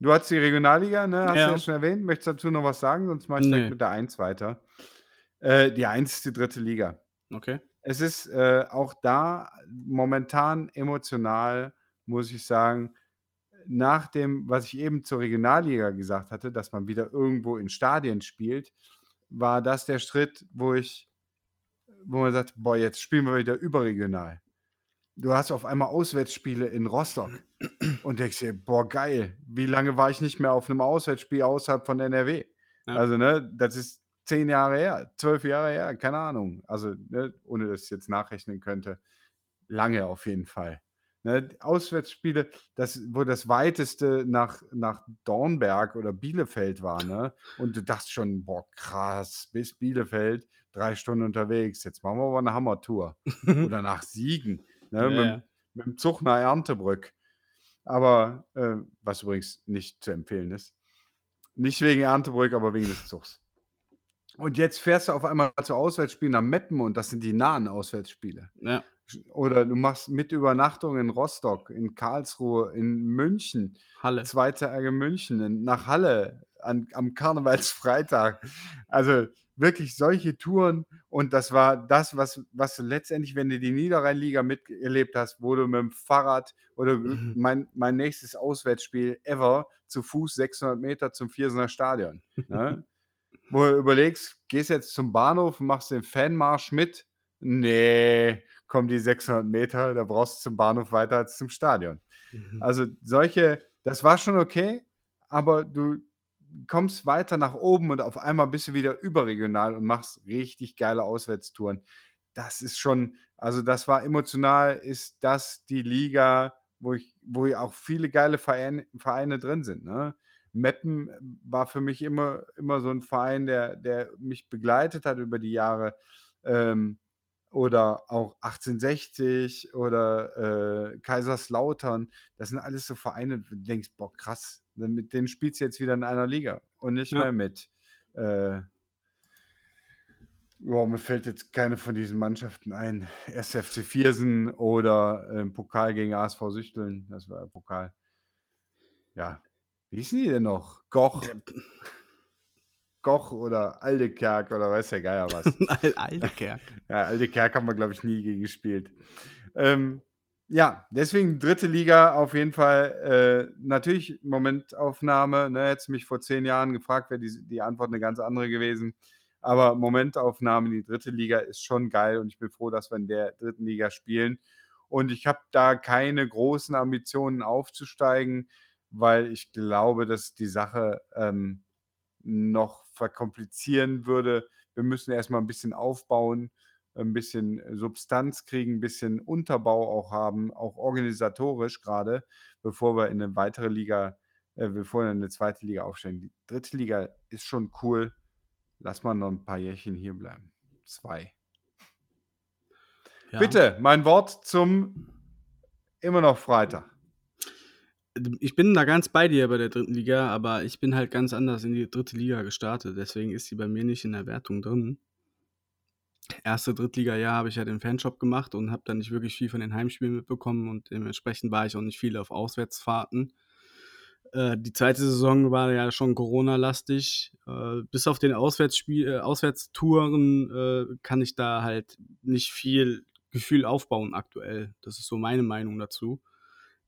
Du hattest die Regionalliga, ne, hast du ja Ja. schon erwähnt. Möchtest du dazu noch was sagen? Sonst mache ich direkt Ne. mit der 1 weiter. Äh, die 1 ist die 3. Liga. Okay. Es ist, äh, auch da momentan emotional, muss ich sagen, nach dem, was ich eben zur Regionalliga gesagt hatte, dass man wieder irgendwo in Stadien spielt, war das der Schritt, wo ich wo man sagt: „Boah, jetzt spielen wir wieder überregional.“ Du hast auf einmal Auswärtsspiele in Rostock (clears throat) und denkst dir: „Boah, geil. Wie lange war ich nicht mehr auf 'nem Auswärtsspiel außerhalb von NRW?“ Ja. Also, ne, das ist 10 Jahre her, 12 Jahre her, keine Ahnung. Also, ne, ohne dass ich jetzt nachrechnen könnte. Lange auf jeden Fall. Ne, Auswärtsspiele, das wo das Weiteste nach nach Dornberg oder Bielefeld war, ne? Und du dachtest schon: „Boah, krass, bis Bielefeld, 3 Stunden unterwegs. Jetzt machen wir aber 'ne Hammertour.“ (laughs) Oder nach Siegen, ne, Ja, mit'm ja. mit'm Zug nach Erndtebrück. Aber, äh was übrigens nicht zu empfehlen ist. Nicht wegen Erndtebrück, aber wegen des Zugs. Und jetzt fährst du auf einmal zu Auswärtsspielen nach Meppen und das sind die nahen Auswärtsspiele. Ja. Oder du machst mit Übernachtung in Rostock, in Karlsruhe, in München, Halle. 2 Tage München, in nach Halle an am Karnevalsfreitag. Also, wirklich solche Touren und das war das, was was letztendlich, wenn du die Niederrheinliga miterlebt hast, wo du mit'm Fahrrad oder Mhm. mein mein nächstes Auswärtsspiel ever zu Fuß 600 Meter zum Viersener Stadion, ne? Wo du überlegst, gehst jetzt zum Bahnhof machst den Fanmarsch mit. Ne, komm, die 600 Meter, da brauchst du zum Bahnhof weiter als zum Stadion. Mhm. Also, solche das war schon okay, aber du kommst weiter nach oben und auf einmal bist du wieder überregional und machst richtig geile Auswärtstouren. Das ist schon also, das war emotional ist das die Liga, wo ich wo auch viele geile Verein Vereine drin sind, ne? Meppen war für mich immer immer so 'n Verein, der der mich begleitet hat über die Jahre. Ähm, oder auch 1860 oder, äh, Kaiserslautern. Das sind alles so Vereine, wo du denkst: „Boah, krass, mit denen spielst du jetzt wieder in einer Liga und nicht Ja. mehr mit, äh“ Boah, mir fällt jetzt keine von diesen Mannschaften ein. 1. FC Viersen oder, ähm, Pokal gegen ASV Süchteln. Das war Pokal. Ja. Wie hießen die denn noch? Goch. Goch oder Aldekerk oder weiß der Geier was. (laughs) Al Aldekerk. Ja, Aldekerk haben wir, glaube ich, nie gegen gespielt. Ähm, ja, deswegen dritte Liga auf jeden Fall, äh, natürlich Momentaufnahme, ne? Hättest du mich vor 10 Jahren gefragt, wäre die die Antwort 'ne ganz andere gewesen. Aber Momentaufnahme in die dritte Liga ist schon geil und ich bin froh, dass wir in der dritten Liga spielen. Und ich habe da keine großen Ambitionen aufzusteigen, weil ich glaube, dass die Sache, ähm, noch verkomplizieren würde. Wir müssen erst mal 'n bisschen aufbauen, 'n bisschen Substanz kriegen, 'n bisschen Unterbau auch haben, auch organisatorisch grade, bevor wir in 'ne weitere Liga äh, bevor wir in 'ne zweite Liga aufsteigen. Die dritte Liga ist schon cool. Lass mal noch 'n paar Jährchen hierbleiben. 2. Ja. Bitte, mein Wort zum immer noch Freitag. Ich bin da ganz bei dir bei der dritten Liga, aber ich bin halt ganz anders in die dritte Liga gestartet. Deswegen ist sie bei mir nicht in der Wertung drin. Erste Drittligajahr habe ich ja den Fanshop gemacht und habe dann nicht wirklich viel von den Heimspielen mitbekommen und dementsprechend war ich auch nicht viel auf Auswärtsfahrten. Äh, die zweite Saison war ja schon Corona-lastig. Äh, bis auf den Auswärtsspiel äh, Auswärtstouren, kann ich da halt nicht viel Gefühl aufbauen aktuell. Das ist so meine Meinung dazu.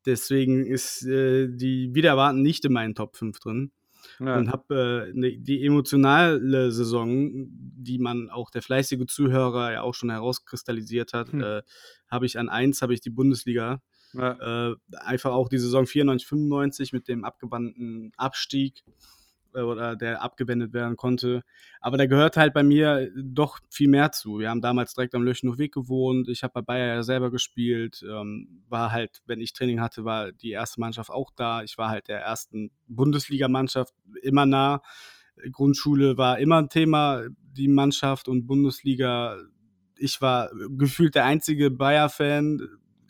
Deswegen ist, die wider erwarten nicht in meinen Top 5 drin Ja. und habe, äh, ne die emotionale Saison, die man auch der fleißige Zuhörer ja auch schon herauskristallisiert hat, Hm. äh, habe ich an 1 habe ich die Bundesliga. Ja. Äh, einfach auch die Saison 94, 95 mit dem abgewandten Abstieg oder der abgewendet werden konnte. Aber da gehört halt bei mir doch viel mehr zu. Wir haben damals direkt am Löchenhof-Weg gewohnt. Ich habe bei Bayer ja selber gespielt. Ähm, war halt, wenn ich Training hatte, war die erste Mannschaft auch da. Ich war halt der ersten Bundesligamannschaft immer nah. Grundschule war immer 'n Thema, die Mannschaft und Bundesliga. Ich war gefühlt der einzige Bayer-Fan.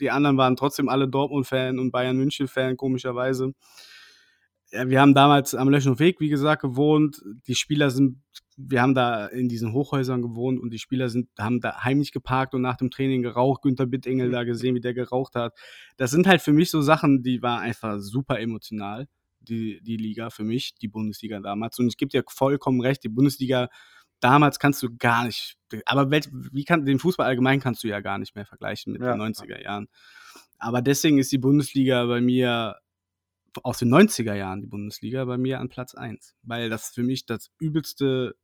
Die anderen waren trotzdem alle Dortmund-Fan und Bayern-München-Fan, komischerweise. Ja, wir haben damals am Löchenhof-Weg, wie gesagt, gewohnt. Die Spieler sind wir haben da in diesen Hochhäusern gewohnt und die Spieler sind haben da heimlich geparkt und nach dem Training geraucht. Günter Bittengel da gesehen, wie der geraucht hat. Das sind halt für mich so Sachen, die war einfach super emotional, die die Liga für mich, die Bundesliga damals. Und ich gebe dir vollkommen recht, die Bundesliga damals kannst du gar nicht aber wie kann den Fußball allgemein kannst du ja gar nicht mehr vergleichen mit Ja. den 90er Jahren. Aber deswegen ist die Bundesliga bei mir aus den 90er Jahren die Bundesliga bei mir an Platz 1, weil das für mich das übelste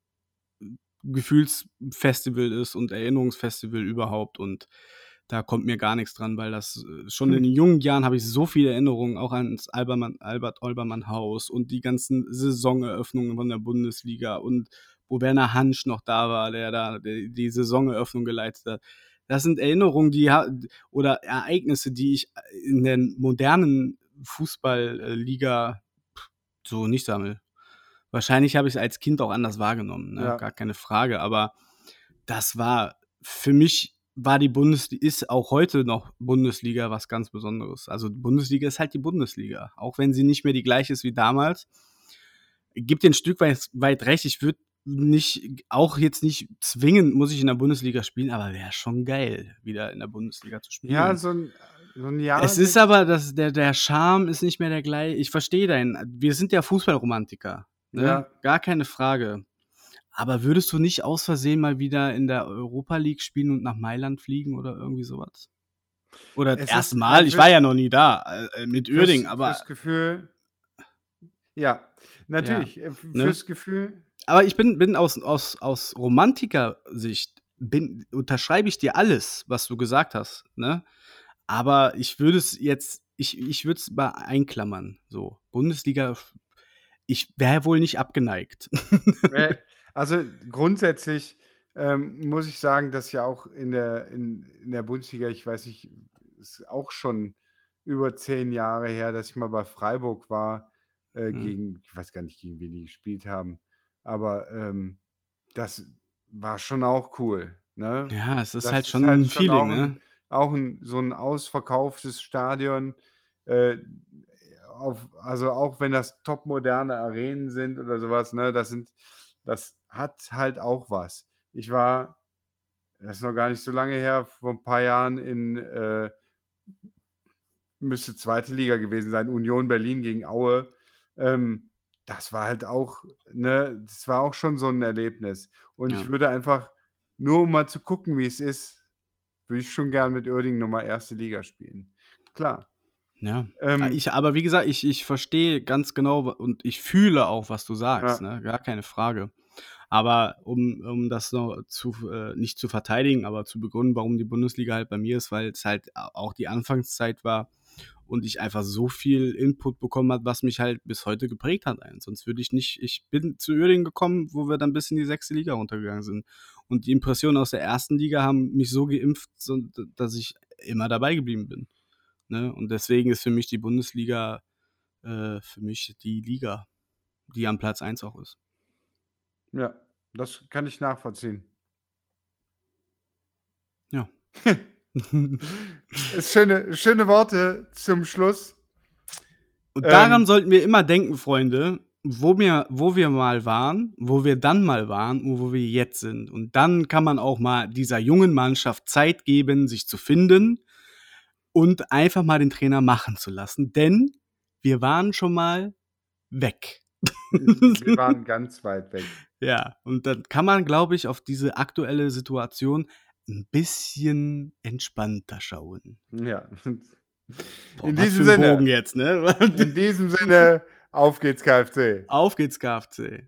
Gefühlsfestival ist und Erinnerungsfestival überhaupt und da kommt mir gar nix dran, weil das äh, schon Hm. in den jungen Jahren habe ich so viele Erinnerungen auch ans Albermann Albert-Olbermann-Haus und die ganzen Saisoneröffnungen von der Bundesliga und wo Werner Hansch noch da war, der da die Saisoneröffnung geleitet hat. Das sind Erinnerungen, die oder Ereignisse, die ich in der modernen Fußball äh, Liga so nicht sammle. Wahrscheinlich habe ich's als Kind auch anders wahrgenommen, ne, Ja. gar keine Frage, aber das war für mich war die Bundesli ist auch heute noch Bundesliga was ganz Besonderes. Also, Bundesliga ist halt die Bundesliga, auch wenn sie nicht mehr die gleiche ist wie damals. Gebe dir 'n Stück weit weit recht, ich würde nicht auch jetzt nicht zwingend muss ich in der Bundesliga spielen, aber wäre schon geil, wieder in der Bundesliga zu spielen. Ja, so 'n so Jahr Es ist aber das der der Charme ist nicht mehr der glei ich verstehe deinen wir sind ja Fußballromantiker, ne? Ja. Gar keine Frage. Aber würdest du nicht aus Versehen mal wieder in der Europa League spielen und nach Mailand fliegen oder irgendwie so was? Oder das erste Mal? Ich fürs war ja noch nie da, äh, mit Uerdingen, fürs aber fürs Gefühl ja, natürlich, äh, f ne? fürs Gefühl Aber ich bin bin aus aus aus Romantiker-Sicht bin unterschreibe ich dir alles, was du gesagt hast, ne? Aber ich würde es jetzt ich ich würde es mal einklammern, so. Bundesliga ich wäre wohl nicht abgeneigt. (laughs) Also, grundsätzlich, ähm, muss ich sagen, dass ja auch in der in in der Bundesliga ich weiß nicht, ist auch schon über 10 Jahre her, dass ich mal bei Freiburg war, äh, Mhm. gegen ich weiß gar nicht, gegen wen die gespielt haben, aber, ähm, das war schon auch cool. Ne? Ja, es ist Das halt ist schon halt 'n schon Feeling, ne? Auch 'n so 'n ausverkauftes Stadion, äh, auf also, auch wenn das topmoderne Arenen sind oder so was, ne, das sind das hat halt auch was. Ich war das ist noch gar nicht so lange her, vor 'n paar Jahren in, äh müsste 2. Liga gewesen sein, Union Berlin gegen Aue. Ähm, das war halt auch ne, das war auch schon so 'n Erlebnis. Und Ja. ich würde einfach nur um mal zu gucken, wie es ist, würde ich schon gern mit Uerdingen noch mal 1. Liga spielen. Klar. Ja. Ähm ich aber wie gesagt, ich ich verstehe ganz genau und ich fühle auch, was du sagst, Ja. ne, gar keine Frage. Aber um um das noch zu äh, nicht zu verteidigen, aber zu begründen, warum die Bundesliga halt bei mir ist, weil's halt a auch die Anfangszeit war und ich einfach so viel Input bekommen habe, was mich halt bis heute geprägt hat. Sonst würde ich nicht ich bin zu Uerdingen gekommen, wo wir dann bis in die 6. Liga runtergegangen sind. Und die Impressionen aus der 1. Liga haben mich so geimpft, so dass ich immer dabei geblieben bin, ne? Und deswegen ist für mich die Bundesliga, äh, für mich die Liga, die an Platz 1 auch ist. Ja, das kann ich nachvollziehen. Ja. (laughs) Schöne schöne Worte zum Schluss. Und daran Ähm sollten wir immer denken, Freunde, wo wir wo wir mal waren, wo wir dann mal waren und wo wir jetzt sind. Und dann kann man auch mal dieser jungen Mannschaft Zeit geben, sich zu finden und einfach mal den Trainer machen zu lassen, denn wir waren schon mal weg. Wir (laughs) waren ganz weit weg. Ja, und dann kann man, glaube ich, auf diese aktuelle Situation 'n bisschen entspannter schauen. Ja. Boah, In diesem Sinne jetzt, ne? in diesem Sinne, auf geht's KFC. Auf geht's KFC.